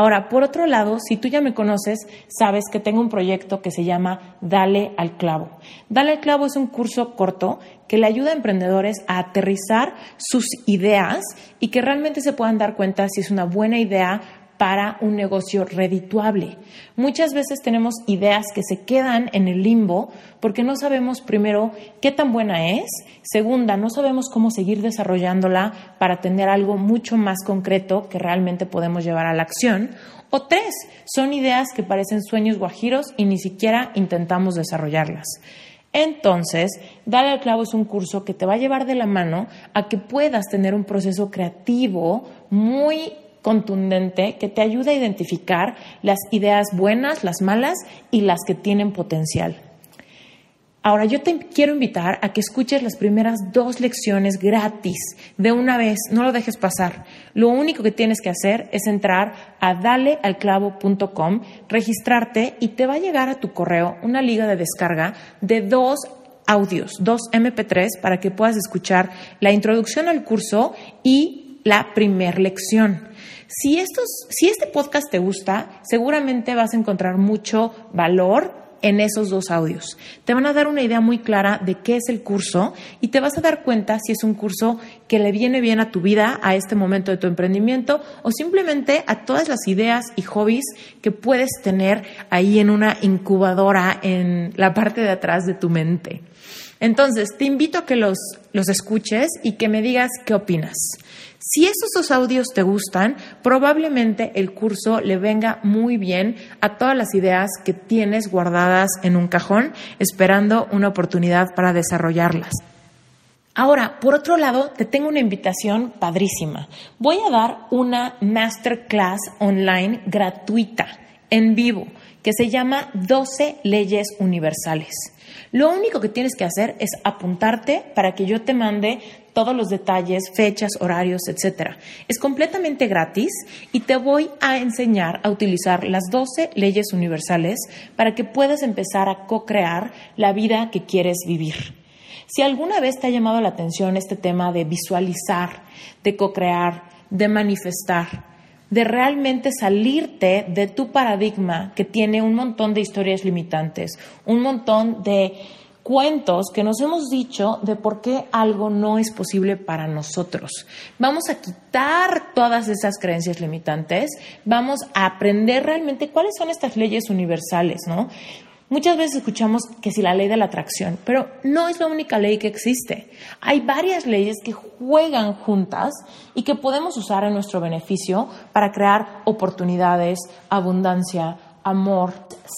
Ahora, por otro lado, si tú ya me conoces, sabes que tengo un proyecto que se llama Dale al Clavo. Dale al Clavo es un curso corto que le ayuda a emprendedores a aterrizar sus ideas y que realmente se puedan dar cuenta si es una buena idea para un negocio redituable. Muchas veces tenemos ideas que se quedan en el limbo porque no sabemos primero qué tan buena es, segunda, no sabemos cómo seguir desarrollándola para tener algo mucho más concreto que realmente podemos llevar a la acción, o tres, son ideas que parecen sueños guajiros y ni siquiera intentamos desarrollarlas. Entonces, Dale al clavo es un curso que te va a llevar de la mano a que puedas tener un proceso creativo muy contundente que te ayude a identificar las ideas buenas, las malas y las que tienen potencial. Ahora yo te quiero invitar a que escuches las primeras dos lecciones gratis de una vez, no lo dejes pasar. Lo único que tienes que hacer es entrar a dalealclavo.com, registrarte y te va a llegar a tu correo una liga de descarga de dos audios, dos MP3 para que puedas escuchar la introducción al curso y la primer lección. Si, estos, si este podcast te gusta, seguramente vas a encontrar mucho valor en esos dos audios. Te van a dar una idea muy clara de qué es el curso y te vas a dar cuenta si es un curso que le viene bien a tu vida, a este momento de tu emprendimiento o simplemente a todas las ideas y hobbies que puedes tener ahí en una incubadora en la parte de atrás de tu mente. Entonces, te invito a que los, los escuches y que me digas qué opinas. Si esos audios te gustan, probablemente el curso le venga muy bien a todas las ideas que tienes guardadas en un cajón, esperando una oportunidad para desarrollarlas. Ahora, por otro lado, te tengo una invitación padrísima. Voy a dar una masterclass online gratuita, en vivo, que se llama 12 leyes universales. Lo único que tienes que hacer es apuntarte para que yo te mande todos los detalles, fechas, horarios, etc. Es completamente gratis y te voy a enseñar a utilizar las 12 leyes universales para que puedas empezar a co-crear la vida que quieres vivir. Si alguna vez te ha llamado la atención este tema de visualizar, de co-crear, de manifestar, de realmente salirte de tu paradigma que tiene un montón de historias limitantes, un montón de cuentos que nos hemos dicho de por qué algo no es posible para nosotros. Vamos a quitar todas esas creencias limitantes, vamos a aprender realmente cuáles son estas leyes universales, ¿no? Muchas veces escuchamos que si la ley de la atracción, pero no es la única ley que existe. Hay varias leyes que juegan juntas y que podemos usar en nuestro beneficio para crear oportunidades, abundancia, amor,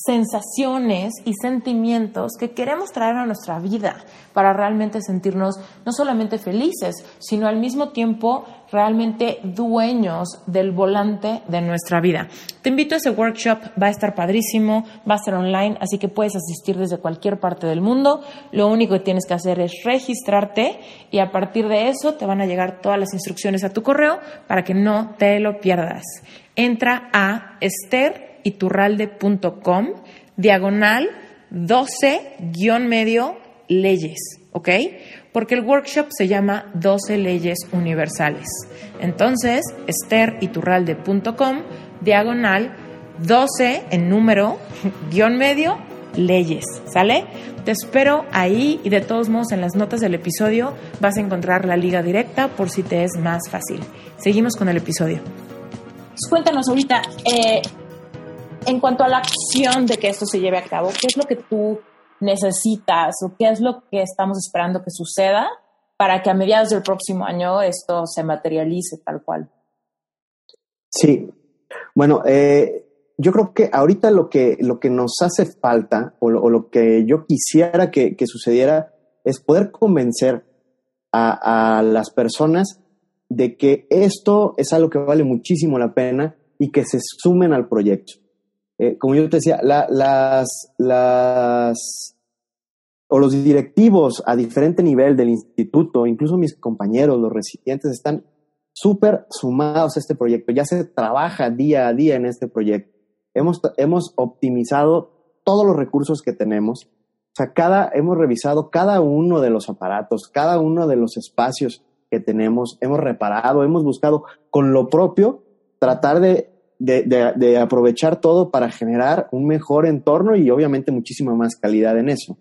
sensaciones y sentimientos que queremos traer a nuestra vida para realmente sentirnos no solamente felices, sino al mismo tiempo realmente dueños del volante de nuestra vida. Te invito a ese workshop, va a estar padrísimo, va a ser online, así que puedes asistir desde cualquier parte del mundo. Lo único que tienes que hacer es registrarte y a partir de eso te van a llegar todas las instrucciones a tu correo para que no te lo pierdas. Entra a Esther iturralde.com, diagonal 12-medio leyes, ¿ok? Porque el workshop se llama 12 leyes universales. Entonces, esteriturralde.com, diagonal 12 en número, guion medio, leyes, ¿sale? Te espero ahí y de todos modos en las notas del episodio vas a encontrar la liga directa por si te es más fácil. Seguimos con el episodio. Cuéntanos ahorita, eh, en cuanto a la acción de que esto se lleve a cabo, ¿qué es lo que tú necesitas o qué es lo que estamos esperando que suceda para que a mediados del próximo año esto se materialice tal cual? Sí, bueno, eh, yo creo que ahorita lo que, lo que nos hace falta o lo, que yo quisiera que, sucediera es poder convencer a, a las personas de que esto es algo que vale muchísimo la pena y que se sumen al proyecto. Eh, como yo te decía, las, las, o los directivos a diferente nivel del instituto, incluso mis compañeros, los residentes, están súper sumados a este proyecto. Ya se trabaja día a día en este proyecto. Hemos, hemos optimizado todos los recursos que tenemos. O sea, cada, hemos revisado cada uno de los aparatos, cada uno de los espacios que tenemos, hemos reparado, hemos buscado con lo propio tratar de de, aprovechar todo para generar un mejor entorno y obviamente muchísima más calidad en eso.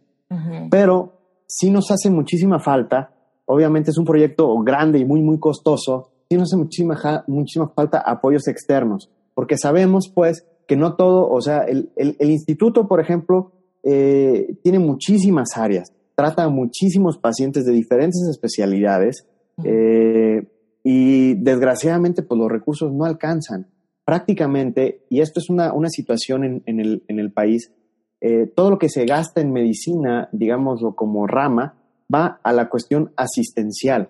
Pero sí nos hace muchísima falta, obviamente es un proyecto grande y muy, muy costoso, sí nos hace muchísima, muchísima falta apoyos externos, porque sabemos pues que no todo, o sea, el, instituto, por ejemplo, eh, tiene muchísimas áreas, trata a muchísimos pacientes de diferentes especialidades eh, y desgraciadamente pues los recursos no alcanzan prácticamente, y esto es una, situación en, el, país, eh, todo lo que se gasta en medicina, digámoslo como rama, va a la cuestión asistencial,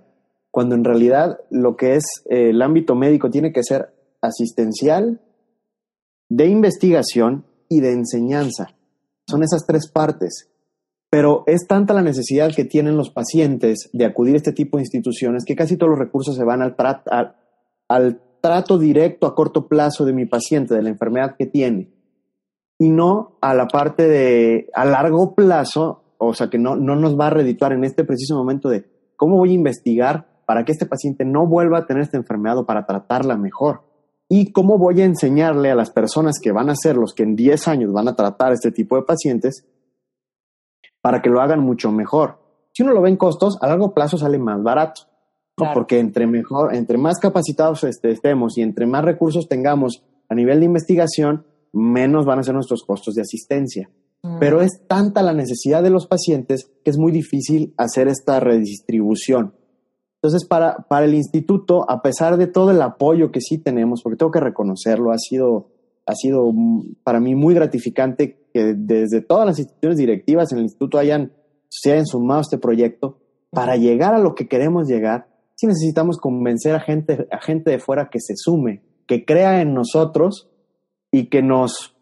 cuando en realidad lo que es eh, el ámbito médico tiene que ser asistencial, de investigación y de enseñanza. Son esas tres partes. pero es tanta la necesidad que tienen los pacientes de acudir a este tipo de instituciones que casi todos los recursos se van al, al trato directo a corto plazo de mi paciente, de la enfermedad que tiene, y no a la parte de a largo plazo, o sea, que no, no nos va a redituar en este preciso momento de cómo voy a investigar para que este paciente no vuelva a tener esta enfermedad o para tratarla mejor. Y cómo voy a enseñarle a las personas que van a ser los que en 10 años van a tratar este tipo de pacientes para que lo hagan mucho mejor. Si uno lo ve en costos, a largo plazo sale más barato. Porque entre mejor, entre más capacitados este, estemos y entre más recursos tengamos a nivel de investigación, menos van a ser nuestros costos de asistencia. Mm. Pero es tanta la necesidad de los pacientes que es muy difícil hacer esta redistribución. Entonces, para, para el instituto, a pesar de todo el apoyo que sí tenemos, porque tengo que reconocerlo, ha sido, ha sido para mí muy gratificante que desde todas las instituciones directivas en el instituto hayan, se hayan sumado a este proyecto para llegar a lo que queremos llegar sí necesitamos convencer a gente, a gente de fuera que se sume, que crea en nosotros y que nos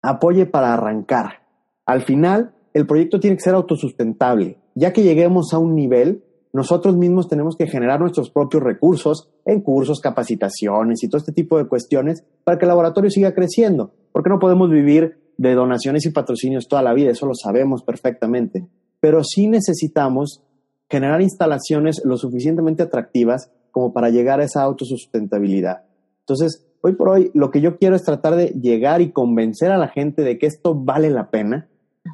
apoye para arrancar. Al final, el proyecto tiene que ser autosustentable. Ya que lleguemos a un nivel, nosotros mismos tenemos que generar nuestros propios recursos en cursos, capacitaciones y todo este tipo de cuestiones para que el laboratorio siga creciendo. Porque no podemos vivir de donaciones y patrocinios toda la vida, eso lo sabemos perfectamente. Pero sí necesitamos generar instalaciones lo suficientemente atractivas como para llegar a esa autosustentabilidad. Entonces, hoy por hoy, lo que yo quiero es tratar de llegar y convencer a la gente de que esto vale la pena.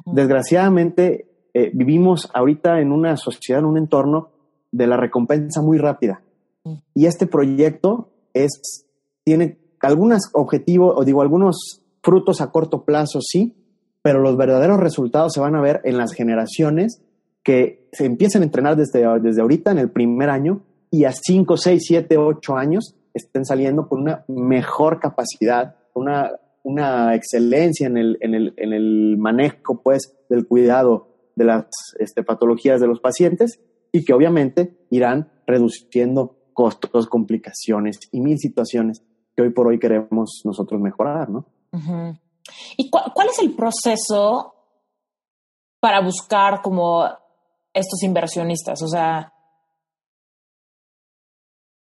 Desgraciadamente, eh, vivimos ahorita en una sociedad, en un entorno de la recompensa muy rápida. Y este proyecto es, tiene algunos objetivos, o digo, algunos frutos a corto plazo, sí, pero los verdaderos resultados se van a ver en las generaciones que se empiecen a entrenar desde, desde ahorita, en el primer año, y a 5, 6, 7, 8 años estén saliendo con una mejor capacidad, una, una excelencia en el, en, el, en el, manejo pues, del cuidado de las este, patologías de los pacientes y que obviamente irán reduciendo costos, complicaciones y mil situaciones que hoy por hoy queremos nosotros mejorar, ¿no? ¿Y cuál es el proceso para buscar como estos inversionistas? O sea,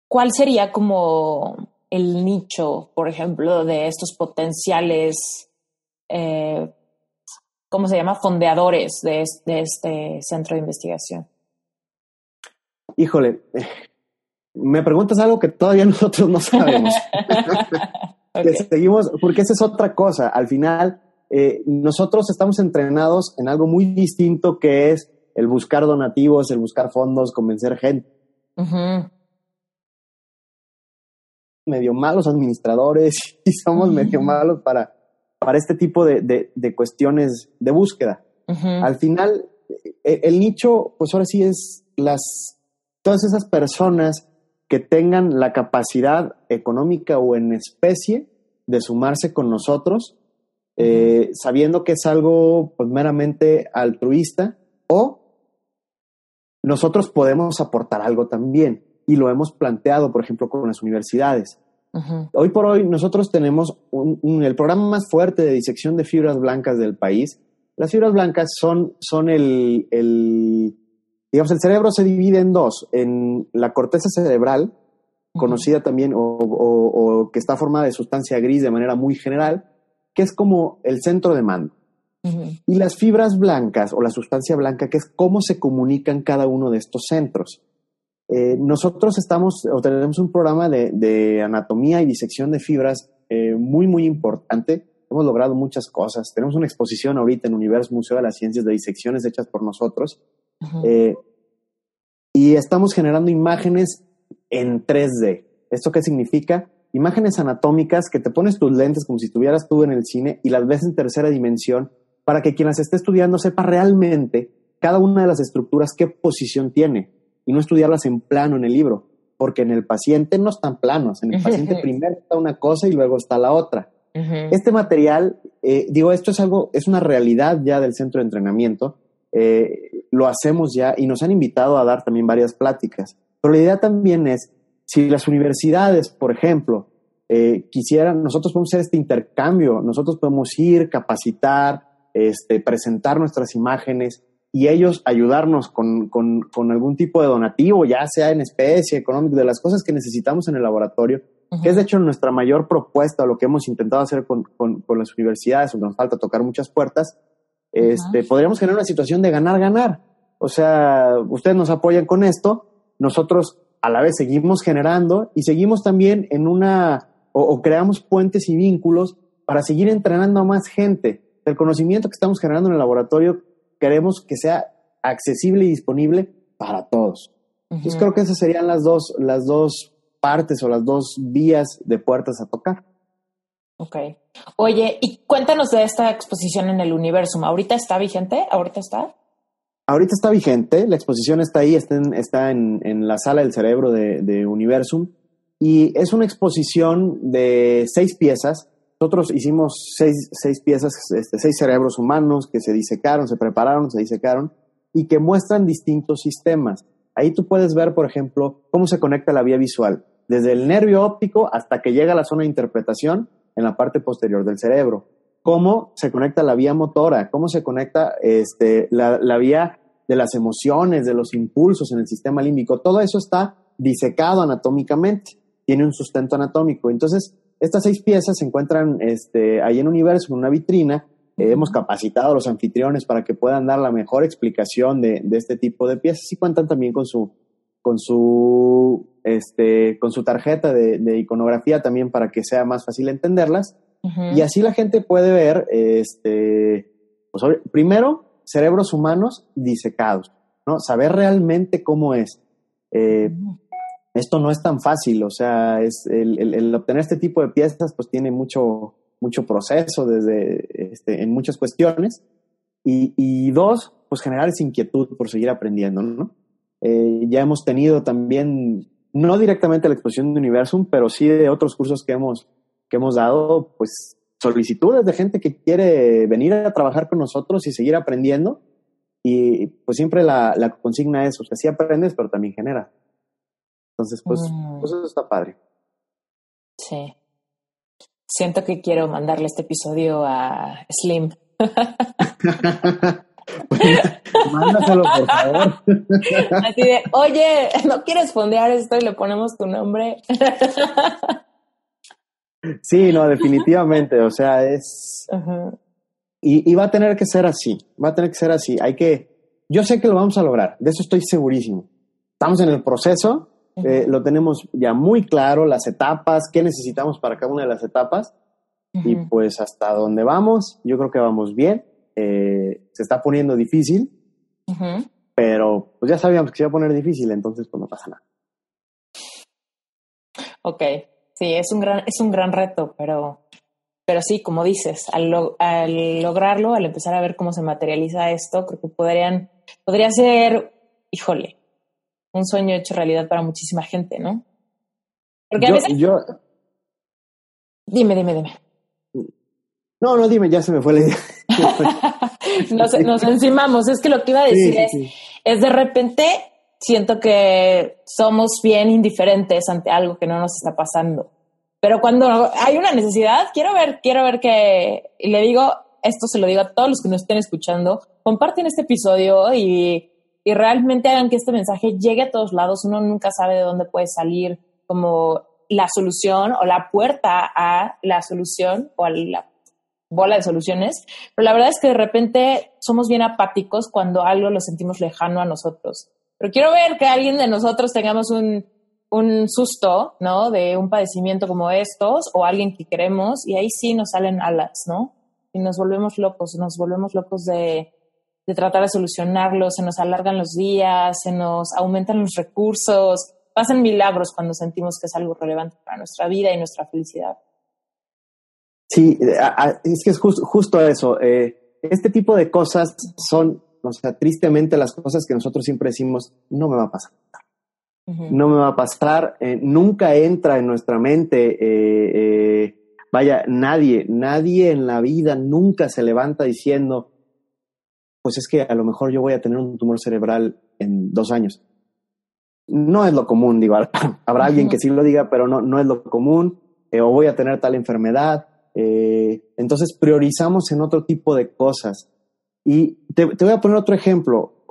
¿cuál sería como el nicho, por ejemplo, de estos potenciales, eh, ¿cómo se llama? Fondeadores de, este centro de investigación. Híjole, me preguntas algo que todavía nosotros no sabemos. Seguimos, porque esa es otra cosa. Al final, eh, nosotros estamos entrenados en algo muy distinto que es el buscar donativos, el buscar fondos, convencer gente. Medio malos administradores y somos medio malos para, para este tipo de, de, cuestiones de búsqueda. Al final, e, el, nicho, pues ahora sí es las, todas esas personas que tengan la capacidad económica o en especie de sumarse con nosotros, eh, sabiendo que es algo pues, meramente altruista o nosotros podemos aportar algo también y lo hemos planteado, por ejemplo, con las universidades. Hoy por hoy nosotros tenemos el programa más fuerte de disección de fibras blancas del país. Las fibras blancas son, son el, el, digamos, el cerebro se divide en dos, en la corteza cerebral, conocida también o, que está formada de sustancia gris de manera muy general, que es como el centro de mando. Y las fibras blancas o la sustancia blanca, que es cómo se comunican cada uno de estos centros. Eh, nosotros estamos o tenemos un programa de, anatomía y disección de fibras eh, muy, muy importante. Hemos logrado muchas cosas. Tenemos una exposición ahorita en Universo Museo de las Ciencias de Disecciones hechas por nosotros. Eh, y estamos generando imágenes en 3D. ¿Esto qué significa? Imágenes anatómicas que te pones tus lentes como si estuvieras tú en el cine y las ves en tercera dimensión para que quien las esté estudiando sepa realmente cada una de las estructuras qué posición tiene y no estudiarlas en plano en el libro, porque en el paciente no están planos, en el paciente primero está una cosa y luego está la otra. Este material, eh, digo, esto es algo, es una realidad ya del centro de entrenamiento, eh, lo hacemos ya y nos han invitado a dar también varias pláticas, pero la idea también es, si las universidades, por ejemplo, eh, quisieran, nosotros podemos hacer este intercambio, nosotros podemos ir, capacitar, este, presentar nuestras imágenes y ellos ayudarnos con, con, algún tipo de donativo, ya sea en especie, económico, de las cosas que necesitamos en el laboratorio, que es de hecho nuestra mayor propuesta, lo que hemos intentado hacer con, las universidades, donde nos falta tocar muchas puertas, este, podríamos generar una situación de ganar-ganar. O sea, ustedes nos apoyan con esto, nosotros a la vez seguimos generando y seguimos también en una, o, creamos puentes y vínculos para seguir entrenando a más gente. El conocimiento que estamos generando en el laboratorio queremos que sea accesible y disponible para todos. Entonces creo que esas serían las dos, las dos partes o las dos vías de puertas a tocar. Ok. Oye, y cuéntanos de esta exposición en el Universum. ¿Ahorita está vigente? ¿Ahorita está? Ahorita está vigente, la exposición está ahí, está en, está en, la sala del cerebro de, Universum y es una exposición de seis piezas. Nosotros hicimos seis, seis piezas, este, seis cerebros humanos que se disecaron, se prepararon, se disecaron y que muestran distintos sistemas. Ahí tú puedes ver, por ejemplo, cómo se conecta la vía visual, desde el nervio óptico hasta que llega a la zona de interpretación en la parte posterior del cerebro. Cómo se conecta la vía motora, cómo se conecta este, la, la vía de las emociones, de los impulsos en el sistema límbico. Todo eso está disecado anatómicamente, tiene un sustento anatómico. Entonces, estas seis piezas se encuentran este, ahí en Universo, en una vitrina. hemos capacitado a los anfitriones para que puedan dar la mejor explicación de, de este tipo de piezas y cuentan también con su, con su, este, con su tarjeta de, iconografía también para que sea más fácil entenderlas. Y así la gente puede ver, este, pues, primero, cerebros humanos disecados, ¿no? Saber realmente cómo es. Eh, esto no es tan fácil, o sea, es el, obtener este tipo de piezas pues tiene mucho, mucho proceso desde, este, en muchas cuestiones. Y, y, dos, pues generar esa inquietud por seguir aprendiendo, ¿no? Eh, ya hemos tenido también, no directamente la exposición de Universum, pero sí de otros cursos que hemos, que hemos dado, pues solicitudes de gente que quiere venir a trabajar con nosotros y seguir aprendiendo. Y pues siempre la, la consigna es, o sea, sí aprendes, pero también genera. Entonces, pues, mm. pues eso está padre. Sí. Siento que quiero mandarle este episodio a Slim. Mándaselo, por favor. Así de, oye, ¿no quieres fondear esto y le ponemos tu nombre? Sí, no, definitivamente. O sea, es. y, va a tener que ser así. Va a tener que ser así. Hay que. Yo sé que lo vamos a lograr. De eso estoy segurísimo. Estamos en el proceso. Eh, lo tenemos ya muy claro, las etapas, qué necesitamos para cada una de las etapas. Y pues hasta dónde vamos, yo creo que vamos bien. Eh, se está poniendo difícil, pero pues ya sabíamos que se iba a poner difícil, entonces pues no pasa nada. Ok, sí, es un gran, es un gran reto, pero, pero sí, como dices, al, lograrlo, al empezar a ver cómo se materializa esto, creo que podrían, podría ser, híjole, un sueño hecho realidad para muchísima gente, ¿no? Porque a veces... Yo... Dime, dime, dime. No, no, dime, ya se me fue la idea. nos, encimamos. Es que lo que iba a decir es, es de repente siento que somos bien indiferentes ante algo que no nos está pasando. Pero cuando hay una necesidad, quiero ver, quiero ver que, y le digo, esto se lo digo a todos los que nos estén escuchando, comparten este episodio y, y realmente hagan que este mensaje llegue a todos lados. Uno nunca sabe de dónde puede salir como la solución o la puerta a la solución o a la bola de soluciones, pero la verdad es que de repente somos bien apáticos cuando algo lo sentimos lejano a nosotros. Pero quiero ver que alguien de nosotros tengamos un, un susto, ¿no? De un padecimiento como estos o alguien que queremos y ahí sí nos salen alas, ¿no? Y nos volvemos locos, nos volvemos locos de, de tratar de solucionarlo, se nos alargan los días, se nos aumentan los recursos, pasan milagros cuando sentimos que es algo relevante para nuestra vida y nuestra felicidad. Sí, eh, es que es justo eso. Eh, este tipo de cosas son, o sea, tristemente las cosas que nosotros siempre decimos, no me va a pasar. No me va a pasar, eh, nunca entra en nuestra mente, vaya, nadie, nadie en la vida nunca se levanta diciendo, pues es que a lo mejor yo voy a tener un tumor cerebral en dos años. No es lo común, digo, habrá alguien que sí lo diga, pero no, no es lo común, o voy a tener tal enfermedad, Eh, entonces priorizamos en otro tipo de cosas. Y te, voy a poner otro ejemplo.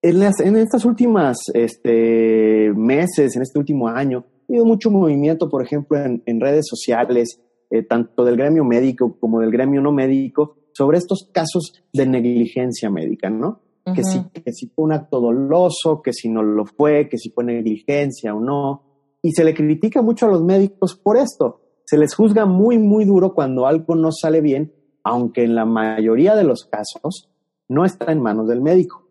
En, en estas últimas este, meses, en este último año, ha habido mucho movimiento, por ejemplo, en, redes sociales, eh, tanto del gremio médico como del gremio no médico, sobre estos casos de negligencia médica, ¿no? que, si, que si fue un acto doloso, que si no lo fue, que si fue negligencia o no. Y se le critica mucho a los médicos por esto. Se les juzga muy, muy duro cuando algo no sale bien, aunque en la mayoría de los casos no está en manos del médico.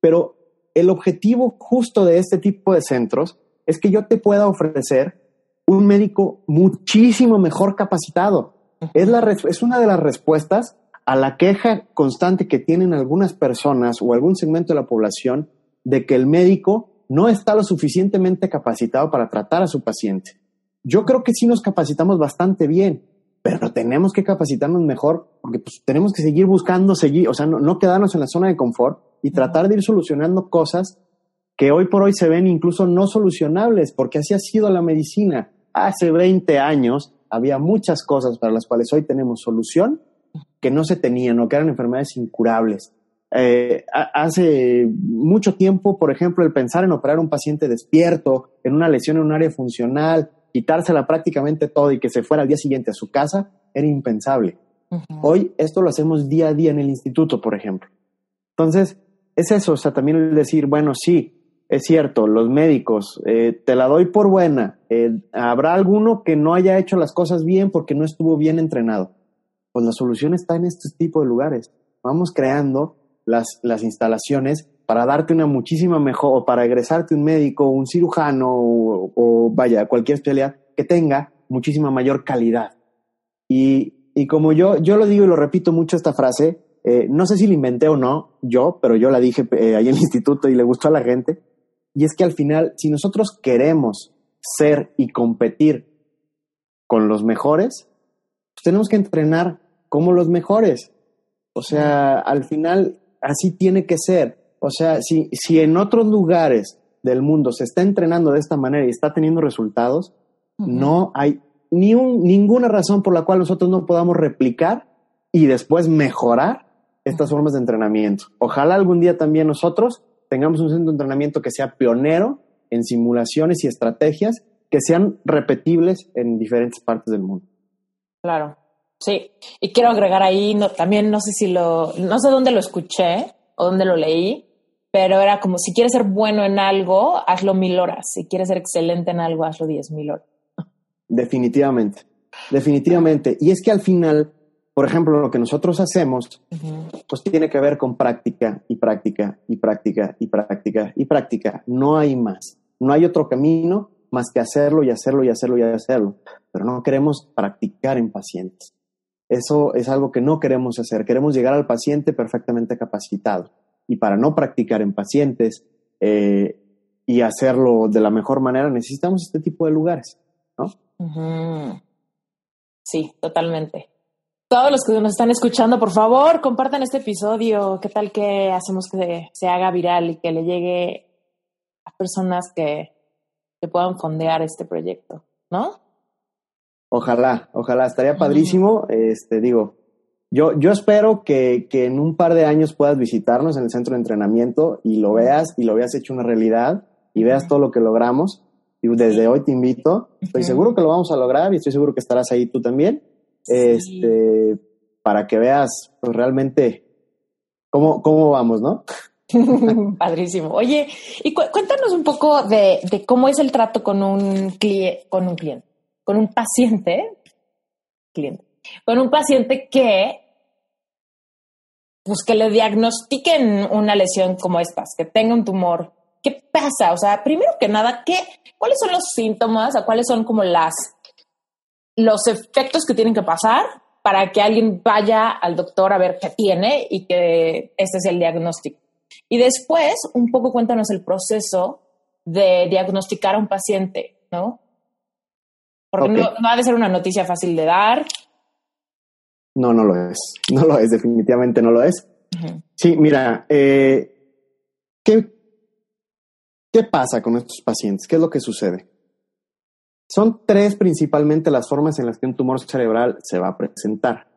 Pero el objetivo justo de este tipo de centros es que yo te pueda ofrecer un médico muchísimo mejor capacitado. Es, la, es una de las respuestas a la queja constante que tienen algunas personas o algún segmento de la población de que el médico no está lo suficientemente capacitado para tratar a su paciente. Yo creo que sí nos capacitamos bastante bien, pero tenemos que capacitarnos mejor porque pues, tenemos que seguir buscando, seguir, o sea, no, no quedarnos en la zona de confort y tratar de ir solucionando cosas que hoy por hoy se ven incluso no solucionables, porque así ha sido la medicina. Hace 20 años había muchas cosas para las cuales hoy tenemos solución que no se tenían o que eran enfermedades incurables. Eh, hace mucho tiempo, por ejemplo, el pensar en operar a un paciente despierto, en una lesión en un área funcional, quitársela prácticamente todo y que se fuera al día siguiente a su casa, era impensable. Hoy esto lo hacemos día a día en el instituto, por ejemplo. Entonces, es eso, o sea, también el decir, bueno, sí, es cierto, los médicos, eh, te la doy por buena, eh, habrá alguno que no haya hecho las cosas bien porque no estuvo bien entrenado pues la solución está en este tipo de lugares. Vamos creando las, las instalaciones para darte una muchísima mejor, o para egresarte un médico, un cirujano, o, vaya, cualquier especialidad que tenga muchísima mayor calidad. Y, y, como yo, yo lo digo y lo repito mucho esta frase, eh, no sé si la inventé o no, yo, pero yo la dije eh, ahí en el instituto y le gustó a la gente, y es que al final, si nosotros queremos ser y competir con los mejores, pues tenemos que entrenar como los mejores. O sea, al final así tiene que ser. O sea, si, si en otros lugares del mundo se está entrenando de esta manera y está teniendo resultados, no hay ni un, ninguna razón por la cual nosotros no podamos replicar y después mejorar estas formas de entrenamiento. Ojalá algún día también nosotros tengamos un centro de entrenamiento que sea pionero en simulaciones y estrategias que sean repetibles en diferentes partes del mundo. Claro. Sí, y quiero agregar ahí, no, también no sé si lo, no sé dónde lo escuché o dónde lo leí, pero era como si quieres ser bueno en algo, hazlo mil horas. Si quieres ser excelente en algo, hazlo diez mil horas. Definitivamente, definitivamente. Y es que al final, por ejemplo, lo que nosotros hacemos, pues tiene que ver con práctica y práctica y práctica y práctica y práctica. No hay más. No hay otro camino más que hacerlo y hacerlo y hacerlo y hacerlo. Pero no queremos practicar en pacientes. Eso es algo que no queremos hacer. Queremos llegar al paciente perfectamente capacitado. Y para no practicar en pacientes eh, y hacerlo de la mejor manera, necesitamos este tipo de lugares, ¿no? Sí, totalmente. Todos los que nos están escuchando, por favor, compartan este episodio. ¿Qué tal que hacemos que se haga viral y que le llegue a personas que, que puedan fondear este proyecto, ¿no? Ojalá, ojalá, estaría padrísimo. Este, digo, yo, yo espero que, que, en un par de años puedas visitarnos en el centro de entrenamiento y lo veas y lo veas hecho una realidad y veas todo lo que logramos. Y desde hoy te invito. Estoy seguro que lo vamos a lograr y estoy seguro que estarás ahí tú también. Este, para que veas pues, realmente cómo, cómo vamos, ¿no? Padrísimo. Oye, y cuéntanos un poco de, cómo es el trato con un, con un cliente con un paciente, cliente, con un paciente que, pues que le diagnostiquen una lesión como estas, que tenga un tumor. ¿Qué pasa? O sea, primero que nada, ¿qué, ¿cuáles son los síntomas o cuáles son como las, los efectos que tienen que pasar para que alguien vaya al doctor a ver qué tiene y que este es el diagnóstico? Y después, un poco cuéntanos el proceso de diagnosticar a un paciente, ¿no? Porque no, ha de ser una noticia fácil de dar. No, no lo es. No lo es, definitivamente no lo es. Sí, mira, eh, ¿qué, ¿qué pasa con estos pacientes? ¿Qué es lo que sucede? Son tres principalmente las formas en las que un tumor cerebral se va a presentar.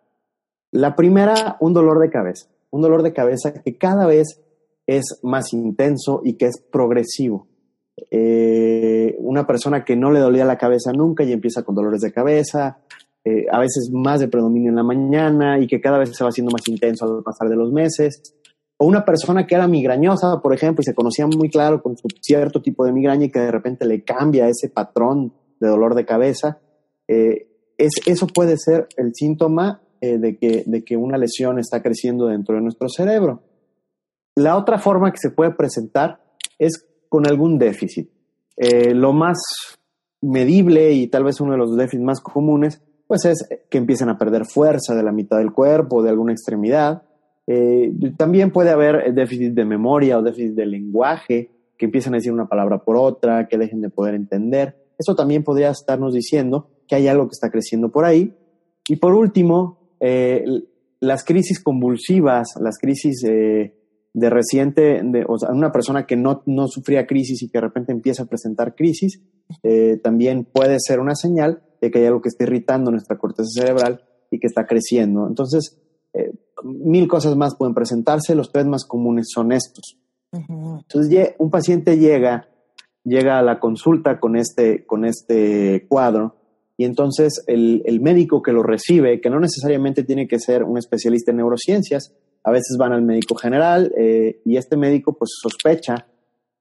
La primera, un dolor de cabeza. Un dolor de cabeza que cada vez es más intenso y que es progresivo. Eh, una persona que no le dolía la cabeza nunca y empieza con dolores de cabeza, eh, a veces más de predominio en la mañana y que cada vez se va haciendo más intenso al pasar de los meses. O una persona que era migrañosa, por ejemplo, y se conocía muy claro con su cierto tipo de migraña y que de repente le cambia ese patrón de dolor de cabeza. Eh, es, eso puede ser el síntoma de, que, de que una lesión está creciendo dentro de nuestro cerebro. La otra forma que se puede presentar es con algún déficit. Eh, lo más medible y tal vez uno de los déficits más comunes, pues es que empiecen a perder fuerza de la mitad del cuerpo, de alguna extremidad. Eh, también puede haber déficit de memoria o déficit de lenguaje, que empiecen a decir una palabra por otra, que dejen de poder entender. Eso también podría estarnos diciendo que hay algo que está creciendo por ahí. Y por último, eh, las crisis convulsivas, las crisis de reciente, de, o sea, una persona que no, no, sufría crisis y que de repente empieza a presentar crisis, eh, también puede ser una señal de que hay algo que está irritando nuestra corteza cerebral y que está creciendo. Entonces, eh, mil cosas más pueden presentarse, los tres más comunes son estos. Entonces, un paciente llega, llega a la consulta con este, con este cuadro y entonces el, el médico que lo recibe, que no necesariamente tiene que ser un especialista en neurociencias, a veces van al médico general eh, y este médico pues sospecha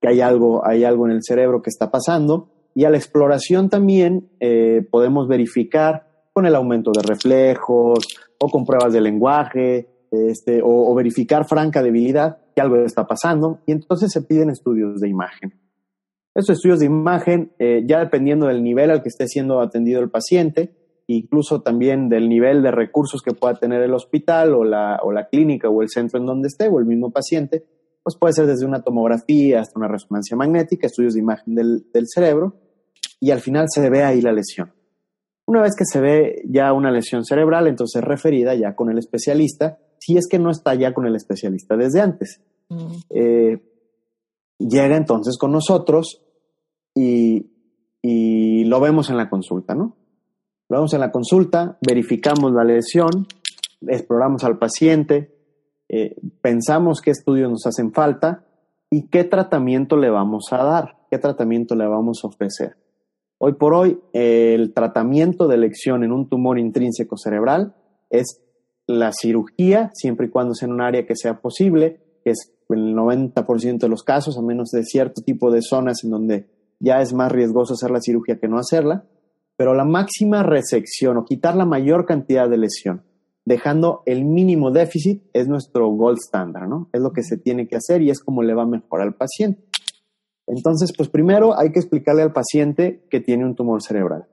que hay algo, hay algo en el cerebro que está pasando y a la exploración también eh, podemos verificar con el aumento de reflejos o con pruebas de lenguaje este, o, verificar franca debilidad que algo está pasando y entonces se piden estudios de imagen. Estos estudios de imagen, eh, ya dependiendo del nivel al que esté siendo atendido el paciente, incluso también del nivel de recursos que pueda tener el hospital o la, o la clínica o el centro en donde esté o el mismo paciente, pues puede ser desde una tomografía hasta una resonancia magnética, estudios de imagen del, del cerebro, y al final se ve ahí la lesión. Una vez que se ve ya una lesión cerebral, entonces referida ya con el especialista, si es que no está ya con el especialista desde antes. Mm. Eh, llega entonces con nosotros y, y, lo vemos en la consulta, ¿no? Vamos en la consulta, verificamos la lesión, exploramos al paciente, eh, pensamos qué estudios nos hacen falta y qué tratamiento le vamos a dar, qué tratamiento le vamos a ofrecer. Hoy por hoy, el tratamiento de elección en un tumor intrínseco cerebral es la cirugía, siempre y cuando sea en un área que sea posible, que es el 90% de los casos, a menos de cierto tipo de zonas en donde ya es más riesgoso hacer la cirugía que no hacerla pero la máxima resección o quitar la mayor cantidad de lesión, dejando el mínimo déficit, es nuestro gold standard, ¿no? Es lo que se tiene que hacer y es como le va mejor al paciente. Entonces, pues primero hay que explicarle al paciente que tiene un tumor cerebral.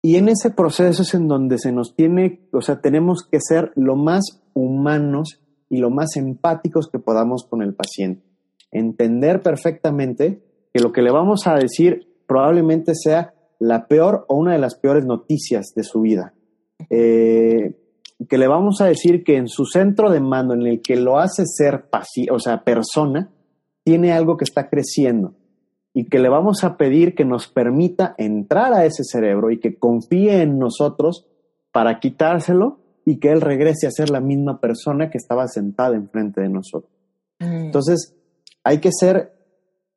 Y en ese proceso es en donde se nos tiene, o sea, tenemos que ser lo más humanos y lo más empáticos que podamos con el paciente. Entender perfectamente que lo que le vamos a decir probablemente sea la peor o una de las peores noticias de su vida. Eh, que le vamos a decir que en su centro de mando, en el que lo hace ser o sea, persona, tiene algo que está creciendo y que le vamos a pedir que nos permita entrar a ese cerebro y que confíe en nosotros para quitárselo y que él regrese a ser la misma persona que estaba sentada enfrente de nosotros. Mm. Entonces, hay que ser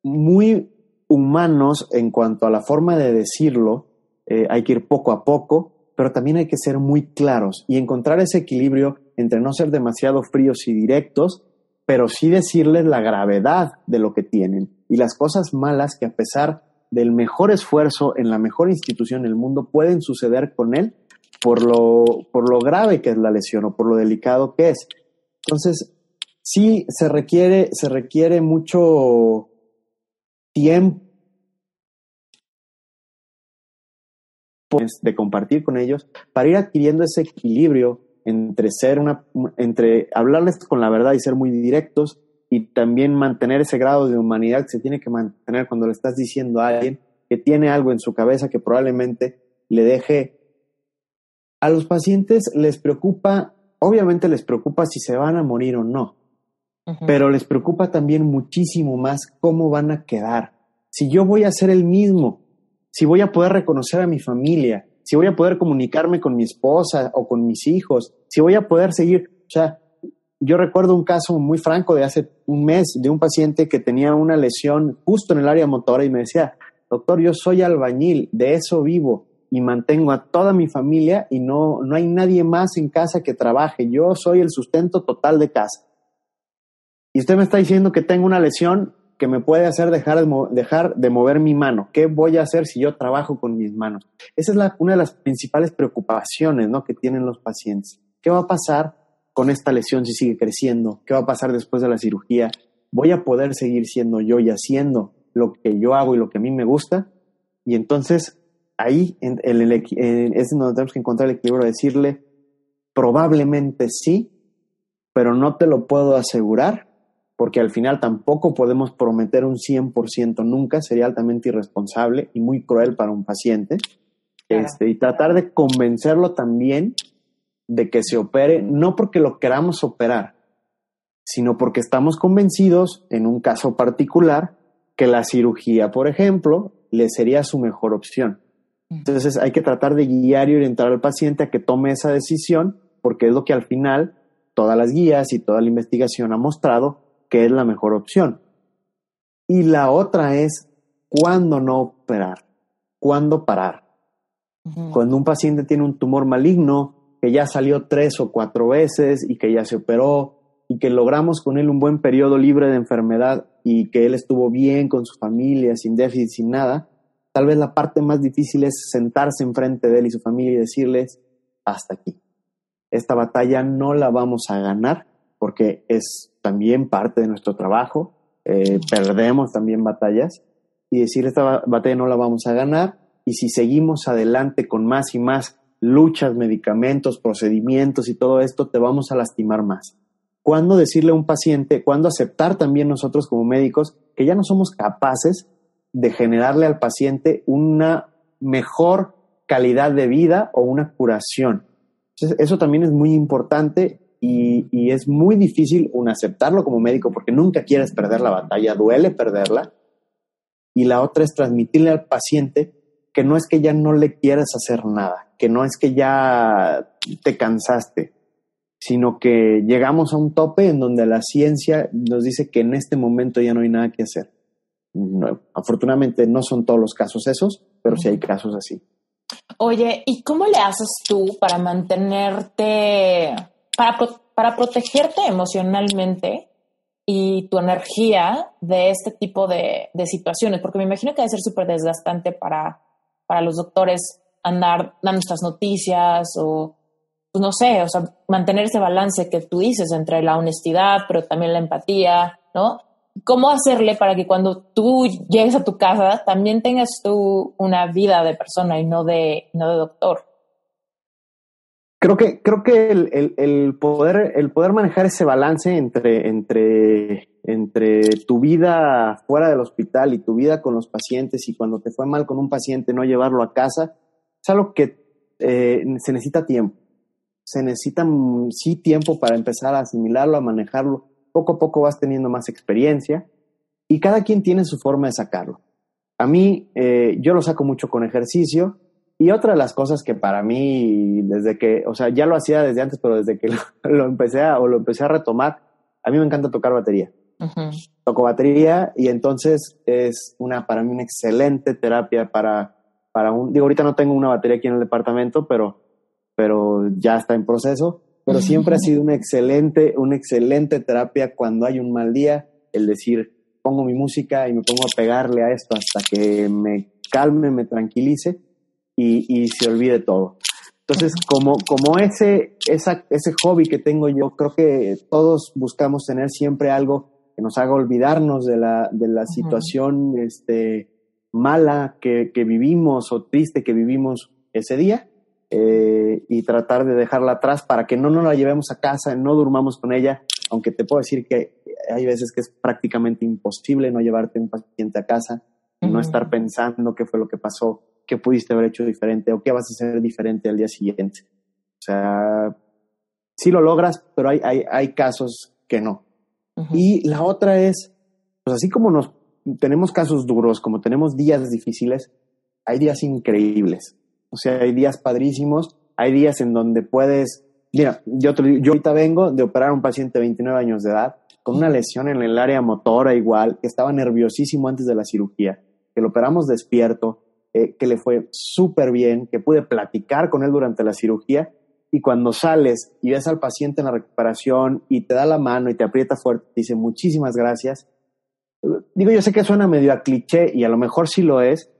muy humanos en cuanto a la forma de decirlo, eh, hay que ir poco a poco, pero también hay que ser muy claros y encontrar ese equilibrio entre no ser demasiado fríos y directos, pero sí decirles la gravedad de lo que tienen y las cosas malas que a pesar del mejor esfuerzo en la mejor institución del mundo pueden suceder con él por lo, por lo grave que es la lesión o por lo delicado que es. Entonces, sí se requiere, se requiere mucho tiempo de compartir con ellos para ir adquiriendo ese equilibrio entre ser una entre hablarles con la verdad y ser muy directos y también mantener ese grado de humanidad que se tiene que mantener cuando le estás diciendo a alguien que tiene algo en su cabeza que probablemente le deje. A los pacientes les preocupa obviamente les preocupa si se van a morir o no pero les preocupa también muchísimo más cómo van a quedar. Si yo voy a ser el mismo, si voy a poder reconocer a mi familia, si voy a poder comunicarme con mi esposa o con mis hijos, si voy a poder seguir, o sea, yo recuerdo un caso muy franco de hace un mes de un paciente que tenía una lesión justo en el área motora y me decía, doctor, yo soy albañil, de eso vivo y mantengo a toda mi familia y no, no hay nadie más en casa que trabaje, yo soy el sustento total de casa. Y usted me está diciendo que tengo una lesión que me puede hacer dejar de, dejar de mover mi mano. ¿Qué voy a hacer si yo trabajo con mis manos? Esa es una de las principales preocupaciones ¿no? que tienen los pacientes. ¿Qué va a pasar con esta lesión si sigue creciendo? ¿Qué va a pasar después de la cirugía? ¿Voy a poder seguir siendo yo y haciendo lo que yo hago y lo que a mí me gusta? Y entonces ahí en, el, es donde tenemos que encontrar el equilibrio, decirle, probablemente sí, pero no te lo puedo asegurar, porque al final tampoco podemos prometer un 100% nunca, sería altamente irresponsable y muy cruel para un paciente. Este, y tratar de convencerlo también de que se opere, no porque lo queramos operar, sino porque estamos convencidos, en un caso particular, que la cirugía, por ejemplo, le sería su mejor opción. Entonces hay que tratar de guiar y orientar al paciente a que tome esa decisión, porque es lo que al final todas las guías y toda la investigación ha mostrado que es la mejor opción. Y la otra es cuándo no operar, cuándo parar. Cuando un paciente tiene un tumor maligno, que ya salió tres o cuatro veces y que ya se operó y que logramos con él un buen periodo libre de enfermedad y que él estuvo bien con su familia, sin déficit, sin nada, tal vez la parte más difícil es sentarse enfrente de él y su familia y decirles, hasta aquí. Esta batalla no la vamos a ganar porque es también parte de nuestro trabajo, eh, perdemos también batallas y decir esta batalla no la vamos a ganar y si seguimos adelante con más y más luchas, medicamentos, procedimientos y todo esto, te vamos a lastimar más. ¿Cuándo decirle a un paciente, cuándo aceptar también nosotros como médicos que ya no somos capaces de generarle al paciente una mejor calidad de vida o una curación? eso también es muy importante y, y, es muy difícil un aceptarlo como médico porque nunca quieres perder la batalla, duele perderla. Y la otra es transmitirle al paciente que no es que ya no le quieras hacer nada, que no es que ya te cansaste, sino que llegamos a un tope en donde la ciencia nos dice que en este momento ya no hay nada que hacer. afortunadamente no son todos los casos esos, pero sí hay casos así. Oye, ¿y cómo le haces tú para mantenerte, para, para protegerte emocionalmente y tu energía de este tipo de, de situaciones? Porque me imagino que debe ser súper desgastante para, para los doctores andar dando estas noticias o, pues no sé, o sea, mantener ese balance que tú dices entre la honestidad, pero también la empatía, ¿no? ¿Cómo hacerle para que cuando tú llegues a tu casa también tengas tú una vida de persona y no de, no de doctor? Creo que, creo que el, el, poder, el poder manejar ese balance entre, entre, entre tu vida fuera del hospital y tu vida con los pacientes y cuando te fue mal con un paciente no llevarlo a casa, es algo que eh, se necesita tiempo. Se necesita mm, sí tiempo para empezar a asimilarlo, a manejarlo. Poco a poco vas teniendo más experiencia y cada quien tiene su forma de sacarlo. A mí, eh, yo lo saco mucho con ejercicio y otra de las cosas que para mí, desde que, o sea, ya lo hacía desde antes, pero desde que lo, empecé a, o lo empecé a retomar, a mí me encanta tocar batería. Toco batería y entonces es una, para mí, una excelente terapia para, para un, digo, ahorita no tengo una batería aquí en el departamento, pero, pero ya está en proceso. Pero siempre ha sido una excelente, una excelente terapia cuando hay un mal día, el decir, pongo mi música y me pongo a pegarle a esto hasta que me calme, me tranquilice y, se olvide todo. Entonces, como, como ese, esa, ese hobby que tengo yo, creo que todos buscamos tener siempre algo que nos haga olvidarnos de la, de la situación este, mala que, que, vivimos o triste que vivimos ese día eh, y tratar de dejarla atrás para que no nos la llevemos a casa, no durmamos con ella, aunque te puedo decir que hay veces que es prácticamente imposible no llevarte un paciente a casa, y no estar pensando qué fue lo que pasó qué pudiste haber hecho diferente o qué vas a hacer diferente al día siguiente. O sea, sí lo logras, pero hay, hay, hay casos que no. Y la otra es, pues así como nos tenemos casos duros, como tenemos días difíciles, hay días increíbles. O sea, hay días padrísimos, hay días en donde puedes, mira, yo, yo ahorita vengo de operar a un paciente de 29 años de edad con una lesión en el área motora igual, que estaba nerviosísimo antes de la cirugía, que lo operamos despierto, eh, que le fue súper bien, que pude platicar con él durante la cirugía y cuando sales y ves al paciente en la recuperación y te da la mano y te aprieta fuerte, te dice muchísimas gracias. Digo, yo sé que suena medio a cliché y a lo mejor sí lo es,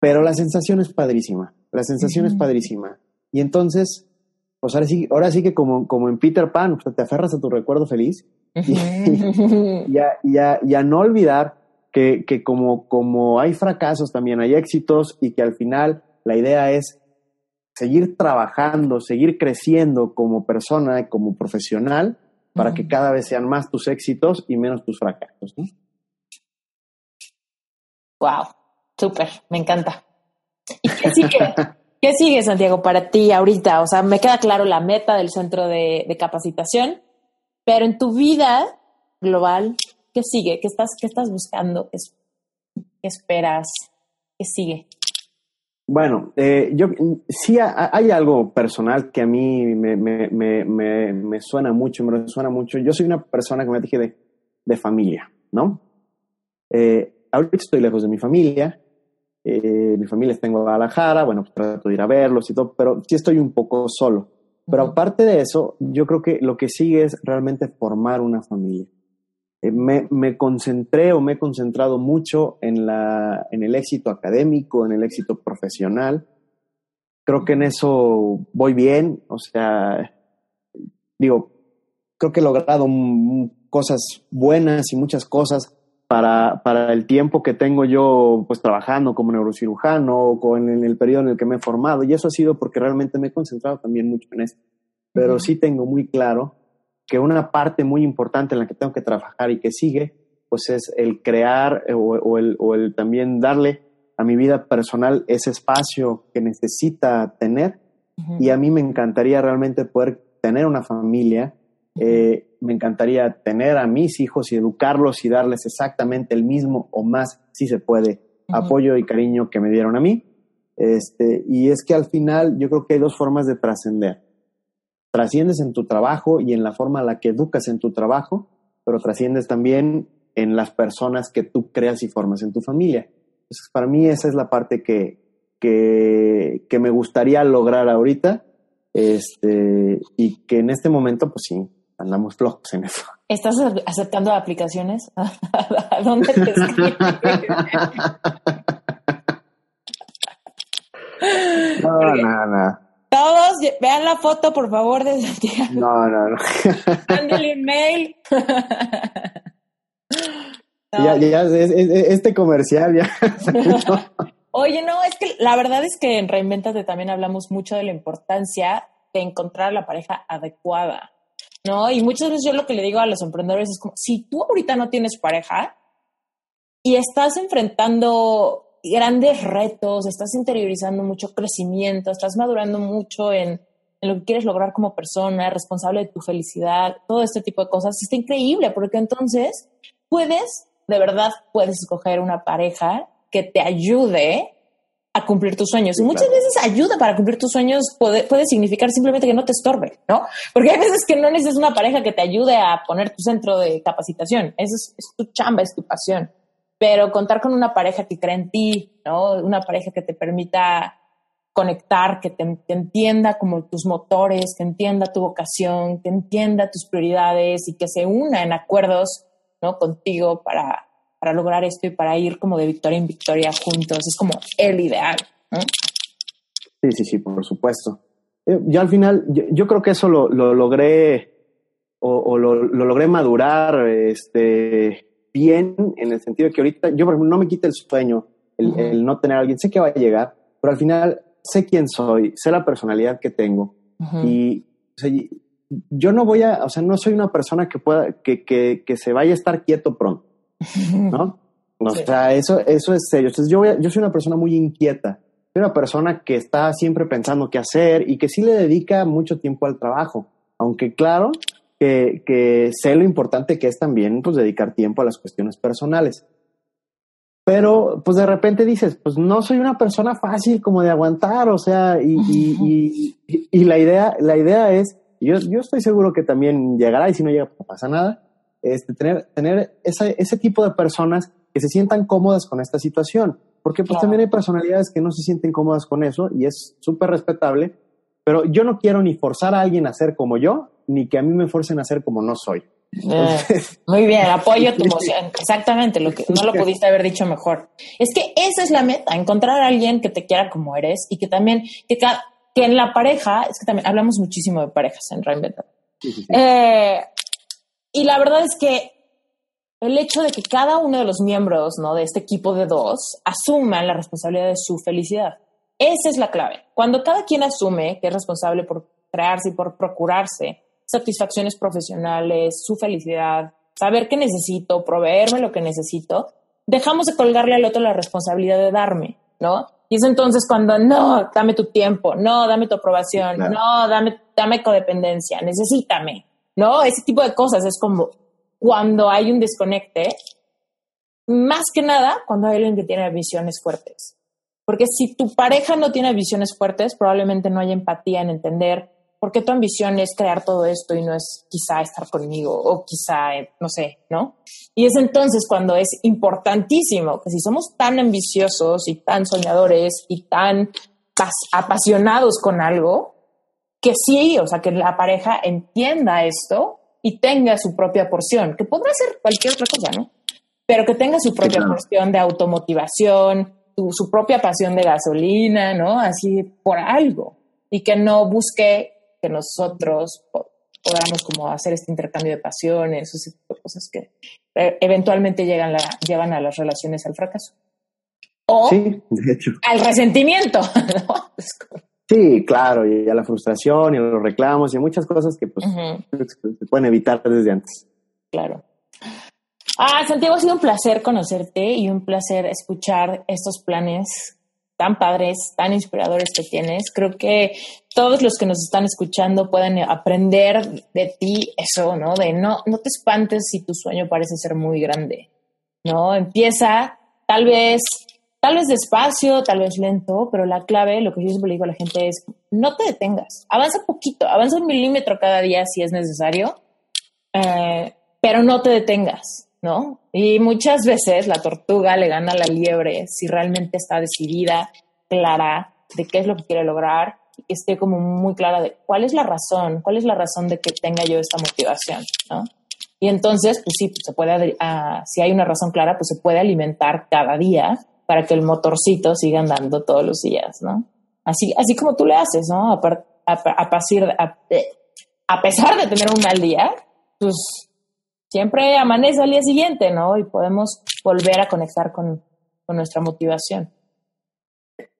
pero la sensación es padrísima, la sensación es padrísima. Y entonces, pues ahora sí, ahora sí que como, como en Peter Pan, te aferras a tu recuerdo feliz y, ya, no olvidar que, que como, como hay fracasos, también hay éxitos y que al final la idea es seguir trabajando, seguir creciendo como persona, como profesional, para que cada vez sean más tus éxitos y menos tus fracasos. Wow, súper, me encanta. ¿Y qué sigue? ¿Qué sigue, Santiago, para ti ahorita? O sea, me queda claro la meta del centro de, capacitación, pero en tu vida global, ¿qué sigue? ¿Qué estás, qué estás buscando? ¿Qué esperas? ¿Qué sigue? Bueno, eh, yo sí hay algo personal que a mí me, me, me, me, suena mucho, me resuena mucho. Yo soy una persona, como dije, de, de familia, ¿no? Eh, ahorita estoy lejos de mi familia, eh, mi familia está en Guadalajara, bueno, pues trato de ir a verlos y todo, pero sí estoy un poco solo. Pero aparte de eso, yo creo que lo que sigue es realmente formar una familia. Eh, me, concentré o me he concentrado mucho en, la, en el éxito académico, en el éxito profesional. Creo que en eso voy bien, o sea, digo, creo que he logrado cosas buenas y muchas cosas para, para el tiempo que tengo yo pues trabajando como neurocirujano o en el periodo en el que me he formado y eso ha sido porque realmente me he concentrado también mucho en esto. Pero sí tengo muy claro que una parte muy importante en la que tengo que trabajar y que sigue, pues es el crear eh, o, el, o el, también darle a mi vida personal ese espacio que necesita tener. Y a mí me encantaría realmente poder tener una familia, eh, me encantaría tener a mis hijos y educarlos y darles exactamente el mismo o más, si se puede, apoyo y cariño que me dieron a mí. Este, y es que al final yo creo que hay dos formas de trascender trasciendes en tu trabajo y en la forma en la que educas en tu trabajo, pero trasciendes también en las personas que tú creas y formas en tu familia. Entonces, para mí esa es la parte que, que, que me gustaría lograr ahorita este, y que en este momento, pues sí, andamos flojos en eso. ¿Estás aceptando aplicaciones? ¿A dónde te escribes? no, no, no. Todos vean la foto, por favor, de Santiago. No, no, no. Mándale un mail. Ya, ya, este comercial ya. Oye, no, es que la verdad es que en Reinventate también hablamos mucho de la importancia de encontrar la pareja adecuada, ¿no? Y muchas veces yo lo que le digo a los emprendedores es como, si tú ahorita no tienes pareja y estás enfrentando grandes retos, estás interiorizando mucho crecimiento, estás madurando mucho en, lo que quieres lograr como persona, responsable de tu felicidad, todo este tipo de cosas, está increíble porque entonces puedes, de verdad, puedes escoger una pareja que te ayude a cumplir tus sueños. Y muchas veces ayuda para cumplir tus sueños puede, puede, significar simplemente que no te estorbe, ¿no? Porque hay veces que no necesitas una pareja que te ayude a poner tu centro de capacitación. Eso es, es tu chamba, es tu pasión pero contar con una pareja que cree en ti, ¿no? Una pareja que te permita conectar, que te, entienda como tus motores, que entienda tu vocación, que entienda tus prioridades y que se una en acuerdos, ¿no? Contigo para, para lograr esto y para ir como de victoria en victoria juntos. Es como el ideal. Sí, sí, sí, por supuesto. Yo al final, yo, creo que eso lo, logré o, lo, lo, logré madurar, este, bien en el sentido de que ahorita yo, por ejemplo, no me quita el sueño el, no tener a alguien. Sé que va a llegar, pero al final sé quién soy, sé la personalidad que tengo. Y yo no voy a, o sea, no soy una persona que pueda, que, que, que se vaya a estar quieto pronto, ¿no? O sea, eso, eso es serio. Entonces, yo, yo soy una persona muy inquieta. Soy una persona que está siempre pensando qué hacer y que sí le dedica mucho tiempo al trabajo. Aunque, claro, que, sé lo importante que es también pues, dedicar tiempo a las cuestiones personales. pero pues de repente dices, pues no soy una persona fácil como de aguantar, o sea, y, y, y, la idea, la idea es, yo, yo estoy seguro que también llegará y si no llega, no pasa nada, este, tener, tener ese, ese tipo de personas que se sientan cómodas con esta situación, porque pues también hay personalidades que no se sienten cómodas con eso y es súper respetable, pero yo no quiero ni forzar a alguien a ser como yo, ni que a mí me forcen a ser como no soy. Eh, muy bien, apoyo tu emoción. Exactamente, lo que no lo pudiste haber dicho mejor. Es que esa es la meta, encontrar a alguien que te quiera como eres y que también, que, que en la pareja, es que también hablamos muchísimo de parejas en Reinventar. Eh, y la verdad es que el hecho de que cada uno de los miembros ¿no? de este equipo de dos asuman la responsabilidad de su felicidad. Esa es la clave. Cuando cada quien asume que es responsable por crearse y por procurarse satisfacciones profesionales, su felicidad, saber qué necesito, proveerme lo que necesito, dejamos de colgarle al otro la responsabilidad de darme, ¿no? Y es entonces cuando, no, dame tu tiempo, no, dame tu aprobación, no, dame, dame codependencia, necesítame, ¿no? Ese tipo de cosas es como cuando hay un desconecte, más que nada cuando hay alguien que tiene visiones fuertes. Porque si tu pareja no tiene visiones fuertes, probablemente no hay empatía en entender ¿por qué tu ambición es crear todo esto y no es quizá estar conmigo o quizá, no sé, ¿no? Y es entonces cuando es importantísimo que si somos tan ambiciosos y tan soñadores y tan apasionados con algo, que sí, o sea, que la pareja entienda esto y tenga su propia porción, que podrá ser cualquier otra cosa, ¿no? Pero que tenga su propia porción de automotivación, su propia pasión de gasolina, ¿no? Así por algo. Y que no busque que nosotros podamos como hacer este intercambio de pasiones, ese tipo de cosas que eh, eventualmente llegan llevan a las relaciones al fracaso. O al resentimiento. Sí, claro, y a la frustración y a los reclamos y a muchas cosas que pues, se pueden evitar desde antes. Claro. Ah, Santiago, ha sido un placer conocerte y un placer escuchar estos planes tan padres, tan inspiradores que tienes. Creo que todos los que nos están escuchando pueden aprender de ti eso, ¿no? De no, no te espantes si tu sueño parece ser muy grande, ¿no? Empieza tal vez, tal vez despacio, tal vez lento, pero la clave, lo que yo siempre digo a la gente es, no te detengas, avanza poquito, avanza un milímetro cada día si es necesario, eh, pero no te detengas. ¿No? Y muchas veces la tortuga le gana a la liebre si realmente está decidida, clara de qué es lo que quiere lograr y esté como muy clara de cuál es la razón, cuál es la razón de que tenga yo esta motivación, ¿no? Y entonces, pues sí, pues se puede, uh, si hay una razón clara, pues se puede alimentar cada día para que el motorcito siga andando todos los días, ¿no? Así, así como tú le haces, ¿no? A, a, a, a pesar de tener un mal día, pues siempre amanece al día siguiente, ¿no? Y podemos volver a conectar con, nuestra motivación.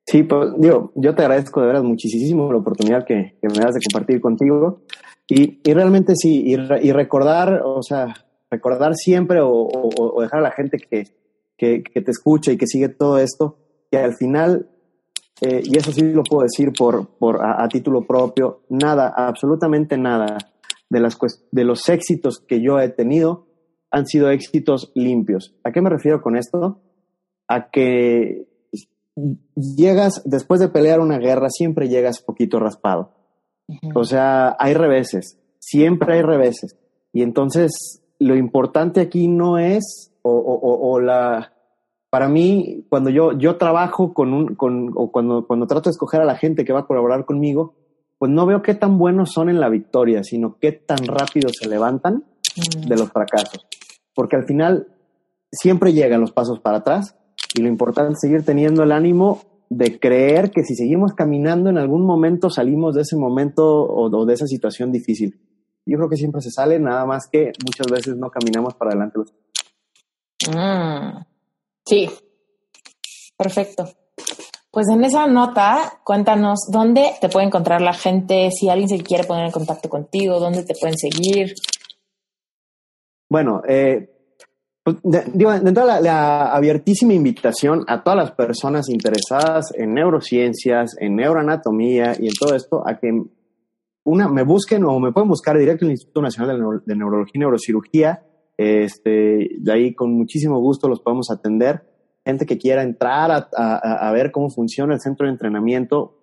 Sí, pues digo, yo te agradezco de verdad muchísimo la oportunidad que, me das de compartir contigo. Y, realmente sí, y, recordar, o sea, recordar siempre o, dejar a la gente que, que, te escucha y que sigue todo esto, que al final, eh, y eso sí lo puedo decir por, por a título propio, nada, absolutamente nada de, las, de los éxitos que yo he tenido han sido éxitos limpios. ¿A qué me refiero con esto? A que llegas, después de pelear una guerra, siempre llegas poquito raspado. O sea, hay reveses, siempre hay reveses. Y entonces, lo importante aquí no es, o, la, para mí, cuando yo, yo trabajo con un, con, o cuando, cuando trato de escoger a la gente que va a colaborar conmigo, pues no veo qué tan buenos son en la victoria, sino qué tan rápido se levantan de los fracasos. Porque al final siempre llegan los pasos para atrás y lo importante es seguir teniendo el ánimo de creer que si seguimos caminando en algún momento salimos de ese momento o, de esa situación difícil. Yo creo que siempre se sale, nada más que muchas veces no caminamos para adelante. Mm. Sí, perfecto. Pues en esa nota, cuéntanos dónde te puede encontrar la gente, si alguien se quiere poner en contacto contigo, dónde te pueden seguir. Bueno, eh, pues, de, digo, de entrada la, abiertísima invitación a todas las personas interesadas en neurociencias, en neuroanatomía y en todo esto, a que una me busquen o me pueden buscar directo en el Instituto Nacional de, Neurología y Neurocirugía. Este, de ahí con muchísimo gusto los podemos atender. Gente que quiera entrar a, a, a ver cómo funciona el centro de entrenamiento,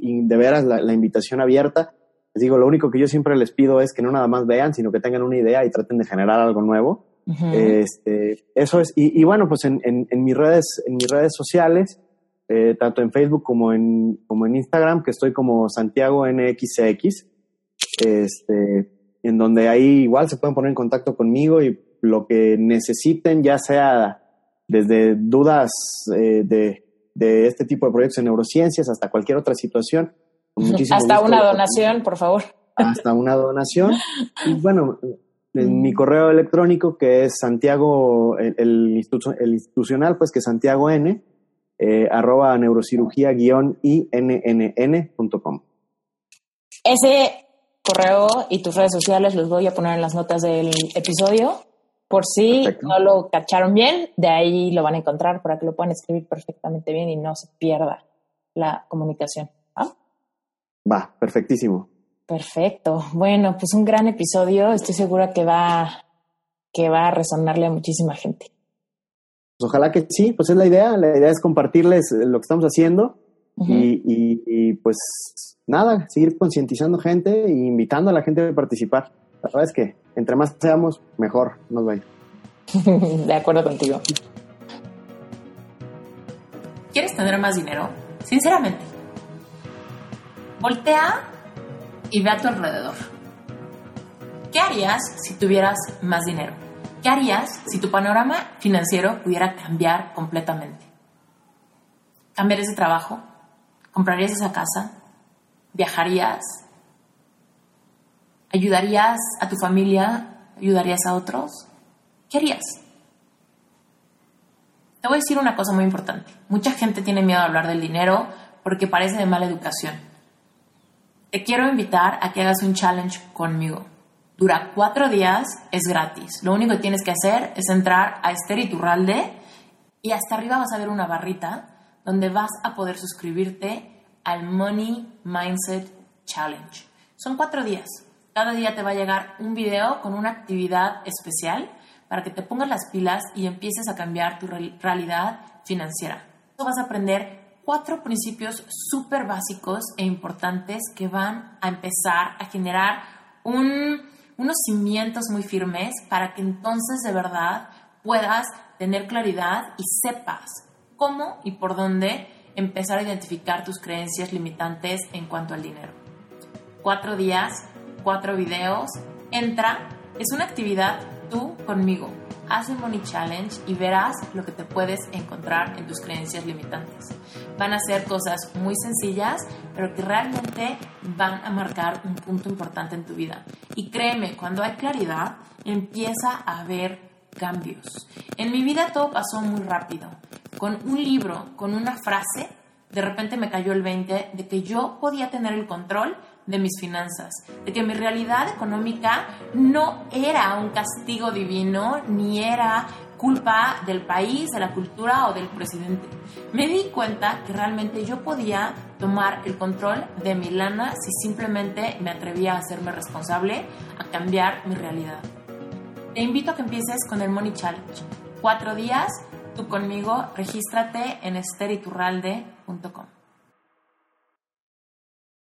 y de veras la, la, invitación abierta. Les digo, lo único que yo siempre les pido es que no nada más vean, sino que tengan una idea y traten de generar algo nuevo. este, eso es, y, y bueno, pues en, en, en, mis redes, en mis redes sociales, eh, tanto en Facebook como en, como en Instagram, que estoy como Santiago NXX, este, en donde ahí igual se pueden poner en contacto conmigo y lo que necesiten, ya sea desde dudas eh, de, de, este tipo de proyectos en neurociencias hasta cualquier otra situación. hasta una donación, por favor. Hasta una donación. Y bueno, en mi correo electrónico que es Santiago, el, el, el institucional, pues que es Santiago N, eh, arroba neurocirugía-innn.com. Ese correo y tus redes sociales los voy a poner en las notas del episodio. Por si no lo cacharon bien, de ahí lo van a encontrar para que lo puedan escribir perfectamente bien y no se pierda la comunicación. Va, perfectísimo. Perfecto. Bueno, pues un gran episodio. Estoy segura que va, que va a resonarle a muchísima gente. Pues ojalá que sí, pues es la idea. La idea es compartirles lo que estamos haciendo y, y, y, pues nada, seguir concientizando gente e invitando a la gente a participar. La verdad es que entre más seamos, mejor nos va a ir. De acuerdo contigo. ¿Quieres tener más dinero? Sinceramente. Voltea y ve a tu alrededor. ¿Qué harías si tuvieras más dinero? ¿Qué harías si tu panorama financiero pudiera cambiar completamente? ¿Cambiarías de trabajo? ¿Comprarías esa casa? ¿Viajarías? ¿Ayudarías a tu familia? ¿Ayudarías a otros? ¿Qué harías? Te voy a decir una cosa muy importante. Mucha gente tiene miedo a hablar del dinero porque parece de mala educación. Te quiero invitar a que hagas un challenge conmigo. Dura cuatro días, es gratis. Lo único que tienes que hacer es entrar a Esther Iturralde y hasta arriba vas a ver una barrita donde vas a poder suscribirte al Money Mindset Challenge. Son cuatro días. Cada día te va a llegar un video con una actividad especial para que te pongas las pilas y empieces a cambiar tu realidad financiera. Vas a aprender cuatro principios súper básicos e importantes que van a empezar a generar un unos cimientos muy firmes para que entonces de verdad puedas tener claridad y sepas cómo y por dónde empezar a identificar tus creencias limitantes en cuanto al dinero. Cuatro días, cuatro videos, entra, es una actividad tú conmigo. Haz el Money Challenge y verás lo que te puedes encontrar en tus creencias limitantes. Van a ser cosas muy sencillas, pero que realmente van a marcar un punto importante en tu vida. Y créeme, cuando hay claridad, empieza a haber cambios. En mi vida todo pasó muy rápido. Con un libro, con una frase, de repente me cayó el 20 de que yo podía tener el control de mis finanzas, de que mi realidad económica no era un castigo divino, ni era culpa del país, de la cultura o del presidente. Me di cuenta que realmente yo podía tomar el control de mi lana si simplemente me atrevía a hacerme responsable, a cambiar mi realidad. Te invito a que empieces con el Money Challenge. Cuatro días, tú conmigo, regístrate en esteriturralde.com.